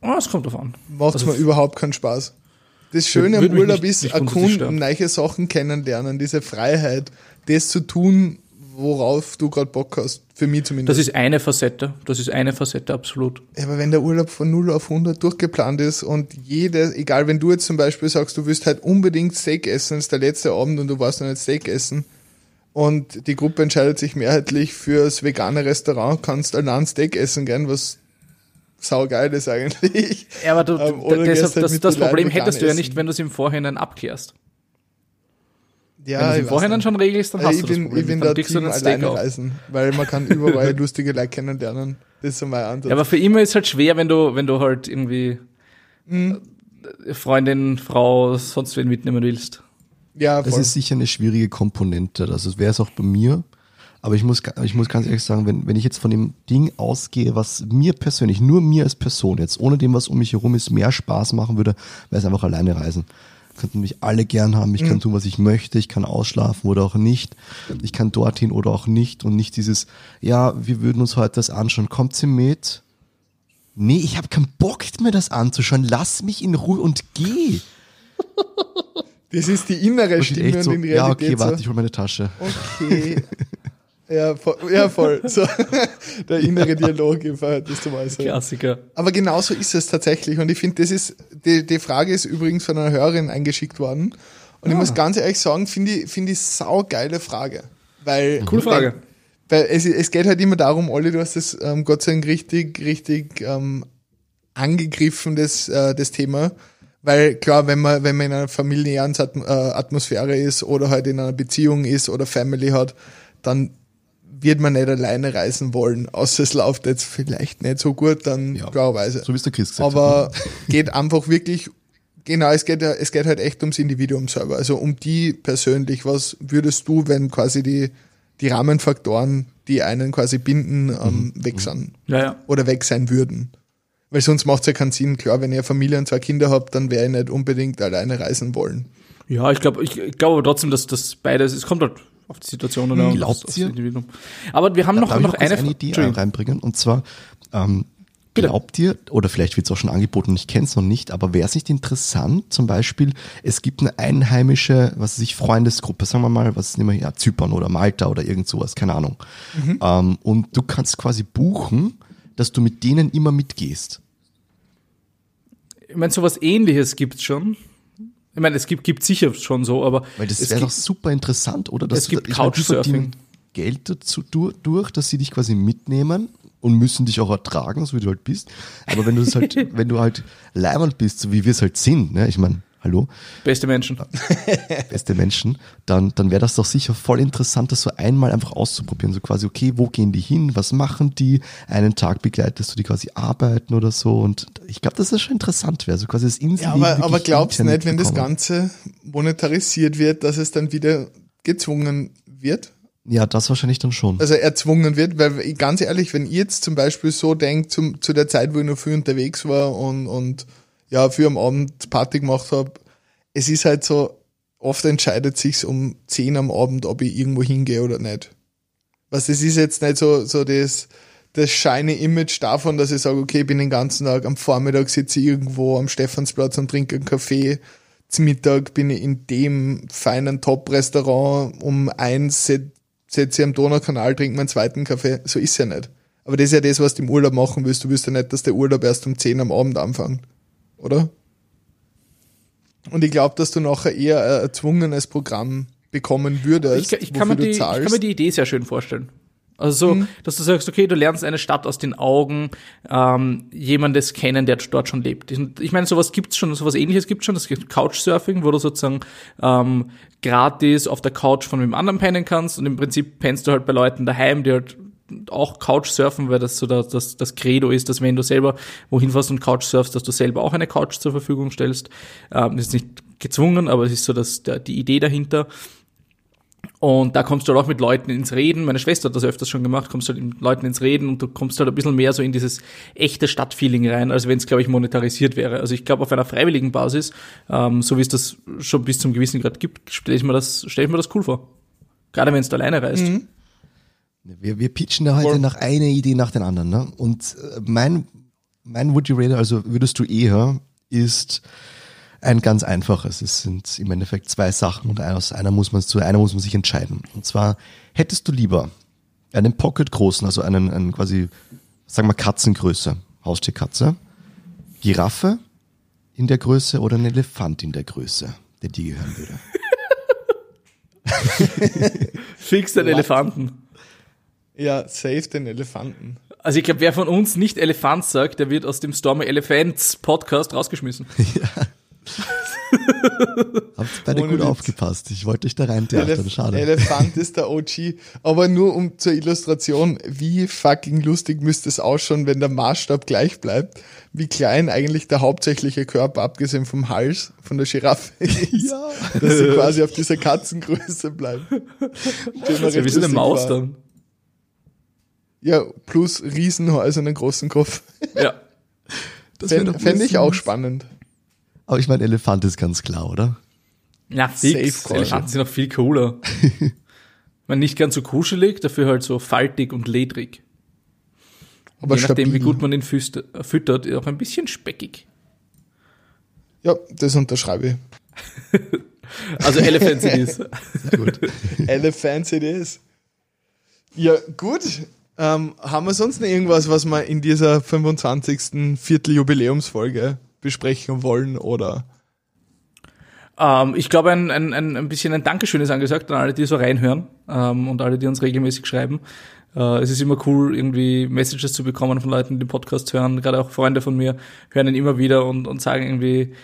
Oh, es kommt drauf an. macht Also mir überhaupt keinen Spaß. Das Schöne am Urlaub nicht- ist, nicht erkunden, neue Sachen kennenlernen, diese Freiheit, das zu tun, worauf du gerade Bock hast. Für mich Das zumindest. ist eine Facette. Das ist eine Facette, absolut. Aber wenn der Urlaub von 0 auf 100 durchgeplant ist und jede, egal, wenn du jetzt zum Beispiel sagst, du willst halt unbedingt Steak essen, es ist der letzte Abend und du warst noch nicht Steak essen und die Gruppe entscheidet sich mehrheitlich fürs vegane Restaurant, kannst allein Steak essen gern, was saugeil ist eigentlich. Ja, aber du, Ähm, deshalb, halt das, das Problem hättest du ja essen. nicht, wenn du es im Vorhinein abklärst. Ja, wenn du es Vorhinein nicht. schon regelst, dann Also hast ich du das bin, Problem. ich bin dann da kriegst du Team den Steak alleine auf. reisen, weil man kann überall lustige Leute kennenlernen. Das ist so mein Ansatz. Ja, aber für immer ist halt schwer, wenn du, wenn du halt irgendwie Mhm. äh, Freundin, Frau, sonst wen mitnehmen willst. ja, Das voll. ist sicher eine schwierige Komponente. Also wäre es auch bei mir. Aber ich muss, ich muss ganz ehrlich sagen, wenn, wenn ich jetzt von dem Ding ausgehe, was mir persönlich, nur mir als Person jetzt, ohne dem, was um mich herum ist, mehr Spaß machen würde, wäre es einfach alleine reisen. Könnten mich alle gern haben, ich kann tun, was ich möchte, ich kann ausschlafen oder auch nicht, ich kann dorthin oder auch nicht und nicht dieses, ja, wir würden uns heute das anschauen, kommt sie mit? Nee, ich habe keinen Bock, mir das anzuschauen, lass mich in Ruhe und geh. das ist die innere Stimme so, und in ja, Realität okay, warte, so, ich hol meine Tasche. okay. ja, voll, ja, voll. So, der innere Dialog im Verhältnis zum Äußeren. Klassiker. Aber genauso ist es tatsächlich. Und ich finde, das ist, die, die Frage ist übrigens von einer Hörerin eingeschickt worden. Und Ah. ich muss ganz ehrlich sagen, finde ich, finde ich saugeile Frage. Weil, Coole Frage. Weil es, es geht halt immer darum, Olli, du hast das ähm, Gott sei Dank richtig, richtig ähm, angegriffen, das, äh, das Thema. Weil klar, wenn man, wenn man in einer familiären äh, Atmosphäre ist oder halt in einer Beziehung ist oder Family hat, dann wird man nicht alleine reisen wollen. Außer es läuft jetzt vielleicht nicht so gut, dann Ja. klarerweise. So wie es der Chris gesagt hat. Aber geht einfach wirklich, genau, es geht, ja- es geht halt echt ums Individuum selber. Also um die persönlich. Was würdest du, wenn quasi die, die Rahmenfaktoren, die einen quasi binden, ähm, weg sind? Ja, ja. Oder weg sein würden? Weil sonst macht es ja keinen Sinn. Klar, wenn ihr Familie und zwei Kinder habt, dann wäre ich nicht unbedingt alleine reisen wollen. Ja, ich glaube ich, ich glaube aber trotzdem, dass das beides, es kommt halt auf die Situation oder Hm, Glaubt aufs- aufs ihr? Individuum. Aber wir haben noch, Darf ich noch noch kurz eine, eine Idee reinbringen? Und zwar, ähm, Bitte. glaubt ihr, oder vielleicht wird es auch schon angeboten, ich kenne es noch nicht, aber wäre es nicht interessant, zum Beispiel, es gibt eine einheimische, was weiß ich, Freundesgruppe, sagen wir mal, was nehmen wir ja, Zypern oder Malta oder irgend sowas, keine Ahnung. Mhm. Ähm, und du kannst quasi buchen, dass du mit denen immer mitgehst. Ich meine, sowas ähnliches gibt's schon. Ich meine, es gibt, gibt sicher schon so, aber Weil das es wäre doch super interessant, oder? Dass es gibt meine, die Couchsurfing. verdienen Geld dazu durch, dass sie dich quasi mitnehmen und müssen dich auch ertragen, so wie du halt bist. Aber wenn du es halt, wenn du halt leibend bist, so wie wir es halt sind, ne, ich meine, hallo, beste Menschen. beste Menschen, dann, dann wäre das doch sicher voll interessant, das so einmal einfach auszuprobieren. So quasi, okay, wo gehen die hin? Was machen die? Einen Tag begleitest du die quasi arbeiten oder so. Und ich glaube, dass das schon interessant wäre. So quasi das Insel. Ja, aber, aber glaubst du nicht, wenn das Ganze monetarisiert wird, dass es dann wieder gezwungen wird? Ja, das wahrscheinlich dann schon. also erzwungen wird, weil ganz ehrlich, wenn ihr jetzt zum Beispiel so denkt, zum, zu der Zeit, wo ich noch viel unterwegs war und, und ja, für am Abend Party gemacht habe, es ist halt so, oft entscheidet sich's um 10 am Abend, ob ich irgendwo hingehe oder nicht. Was das ist jetzt nicht so, so das, das shiny Image davon, dass ich sage, okay, ich bin den ganzen Tag am Vormittag sitze ich irgendwo am Stephansplatz und trinke einen Kaffee, zum Mittag bin ich in dem feinen Top-Restaurant, um eins setze ich am Donaukanal, trinke meinen zweiten Kaffee. So ist ja nicht. Aber das ist ja das, was du im Urlaub machen willst. Du willst ja nicht, dass der Urlaub erst um 10 am Abend anfängt. Oder? Und ich glaube, dass du nachher eher ein erzwungenes Programm bekommen würdest. Ich, ich, kann mir die, ich kann mir die Idee sehr schön vorstellen. Also so, mhm. dass du sagst, okay, du lernst eine Stadt aus den Augen ähm, jemandes kennen, der dort schon lebt. Ich meine, sowas gibt's schon, sowas ähnliches gibt's schon, das gibt Couchsurfing, wo du sozusagen ähm, gratis auf der Couch von einem anderen pennen kannst und im Prinzip pennst du halt bei Leuten daheim, die halt auch Couchsurfen, weil das so das, das, das Credo ist, dass wenn du selber wohin fährst und Couchsurfst, dass du selber auch eine Couch zur Verfügung stellst. Ähm, das ist nicht gezwungen, aber es ist so dass der, die Idee dahinter. Und da kommst du halt auch mit Leuten ins Reden. Meine Schwester hat das öfters schon gemacht, kommst halt mit Leuten ins Reden und du kommst halt ein bisschen mehr so in dieses echte Stadtfeeling rein, als wenn es, glaube ich, monetarisiert wäre. Also ich glaube, auf einer freiwilligen Basis, ähm, so wie es das schon bis zum gewissen Grad gibt, stelle ich mir das, stelle ich mir das cool vor. Gerade wenn du alleine reist. Mhm. Wir, wir pitchen da heute nach einer Idee nach den anderen. Ne? Und äh, mein, mein Would You Rather, also würdest du eher, ist ein ganz einfaches. Es sind im Endeffekt zwei Sachen und aus einer muss man zu einer muss man sich entscheiden. Und zwar hättest du lieber einen Pocket großen, also einen, einen quasi, sagen wir Katzengröße, Haustierkatze, Giraffe in der Größe oder ein Elefant in der Größe, der dir gehören würde. Fix den Elefanten. Ja, save den Elefanten. Also ich glaube, wer von uns nicht Elefant sagt, der wird aus dem Stormy Elephants Podcast rausgeschmissen. Ja. Habt beide Ohne gut Witz. aufgepasst. Ich wollte dich da rein theatern, schade. Elefant ist der OG. Aber nur um zur Illustration, wie fucking lustig müsste es ausschauen, wenn der Maßstab gleich bleibt, wie klein eigentlich der hauptsächliche Körper, abgesehen vom Hals, von der Giraffe ist. Ja. Dass sie quasi auf dieser Katzengröße bleibt. Das ist wie so eine Maus dann. Ja, plus Riesenhäuser und einen großen Kopf. Ja. Das fände fänd ich auch spannend. Aber ich meine, Elefant ist ganz klar, oder? Ja, fix. Elefanten sind noch viel cooler. man nicht ganz so kuschelig, dafür halt so faltig und ledrig. Aber Je nachdem, stabil. wie gut man ihn füttert, auch ein bisschen speckig. Ja, das unterschreibe ich. also Elephants it is. Elephants it is. Ja, gut. Ähm, haben wir sonst noch irgendwas, was wir in dieser 25. Vierteljubiläumsfolge besprechen wollen oder? Ähm, ich glaube, ein, ein, ein bisschen ein Dankeschön ist angesagt an alle, die so reinhören ähm, und alle, die uns regelmäßig schreiben. Äh, es ist immer cool, irgendwie Messages zu bekommen von Leuten, die den Podcast hören. Gerade auch Freunde von mir hören ihn immer wieder und, und sagen irgendwie,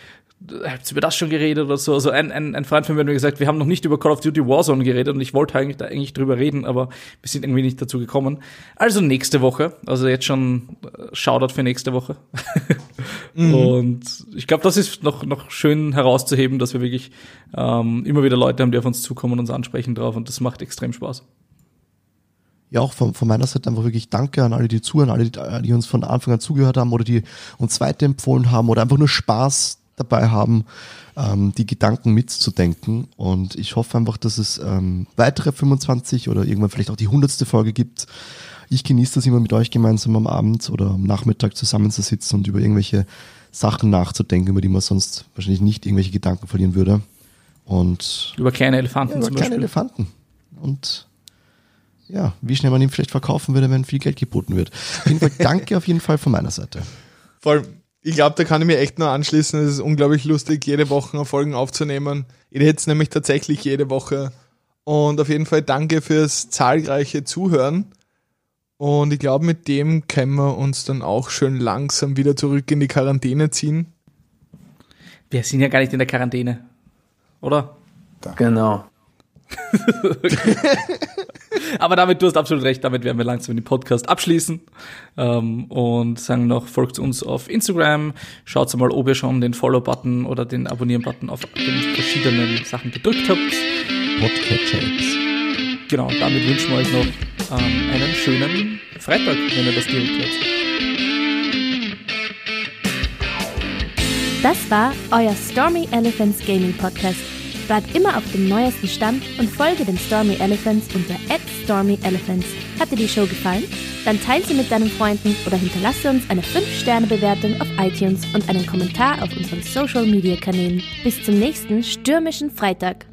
habt ihr über das schon geredet oder so? Also ein, ein, ein Freund von mir hat mir gesagt, wir haben noch nicht über Call of Duty Warzone geredet und ich wollte eigentlich da eigentlich drüber reden, aber wir sind irgendwie nicht dazu gekommen. Also nächste Woche, also jetzt schon äh, Shoutout für nächste Woche. mhm. Und ich glaube, das ist noch, noch schön herauszuheben, dass wir wirklich ähm, immer wieder Leute haben, die auf uns zukommen und uns ansprechen drauf und das macht extrem Spaß. Ja, auch von, von meiner Seite einfach wirklich Danke an alle, die zuhören, alle, die, die uns von Anfang an zugehört haben oder die uns weiterempfohlen haben oder einfach nur Spaß dabei haben, ähm, die Gedanken mitzudenken. Und ich hoffe einfach, dass es ähm, weitere 25 oder irgendwann vielleicht auch die hundertste Folge gibt. Ich genieße das immer mit euch gemeinsam am Abend oder am Nachmittag zusammenzusitzen und über irgendwelche Sachen nachzudenken, über die man sonst wahrscheinlich nicht irgendwelche Gedanken verlieren würde. Und über kleine Elefanten ja, über kleine Beispiel. Elefanten. Und ja, wie schnell man ihn vielleicht verkaufen würde, wenn viel Geld geboten wird. Auf jeden Fall danke auf jeden Fall von meiner Seite. Voll ich glaube, da kann ich mir echt nur anschließen. Es ist unglaublich lustig, jede Woche Folgen aufzunehmen. Ich hätte es nämlich tatsächlich jede Woche. Und auf jeden Fall danke fürs zahlreiche Zuhören. Und ich glaube, mit dem können wir uns dann auch schön langsam wieder zurück in die Quarantäne ziehen. Wir sind ja gar nicht in der Quarantäne, oder? Genau. Aber damit, du hast absolut recht, damit werden wir langsam den Podcast abschließen ähm, und sagen noch, folgt uns auf Instagram, schaut mal, ob ihr schon den Follow-Button oder den Abonnieren-Button auf den verschiedenen Sachen gedrückt habt. Podcatcher-Apps. Genau, damit wünschen wir euch noch ähm, einen schönen Freitag, wenn ihr das direkt hört. Das war euer Stormy Elephants Gaming Podcast. Bleibt immer auf dem neuesten Stand und folge den Stormy Elephants unter @stormyelephants. Hat dir die Show gefallen? Dann teile sie mit deinen Freunden oder hinterlasse uns eine 5-Sterne-Bewertung auf iTunes und einen Kommentar auf unseren Social-Media-Kanälen. Bis zum nächsten stürmischen Freitag.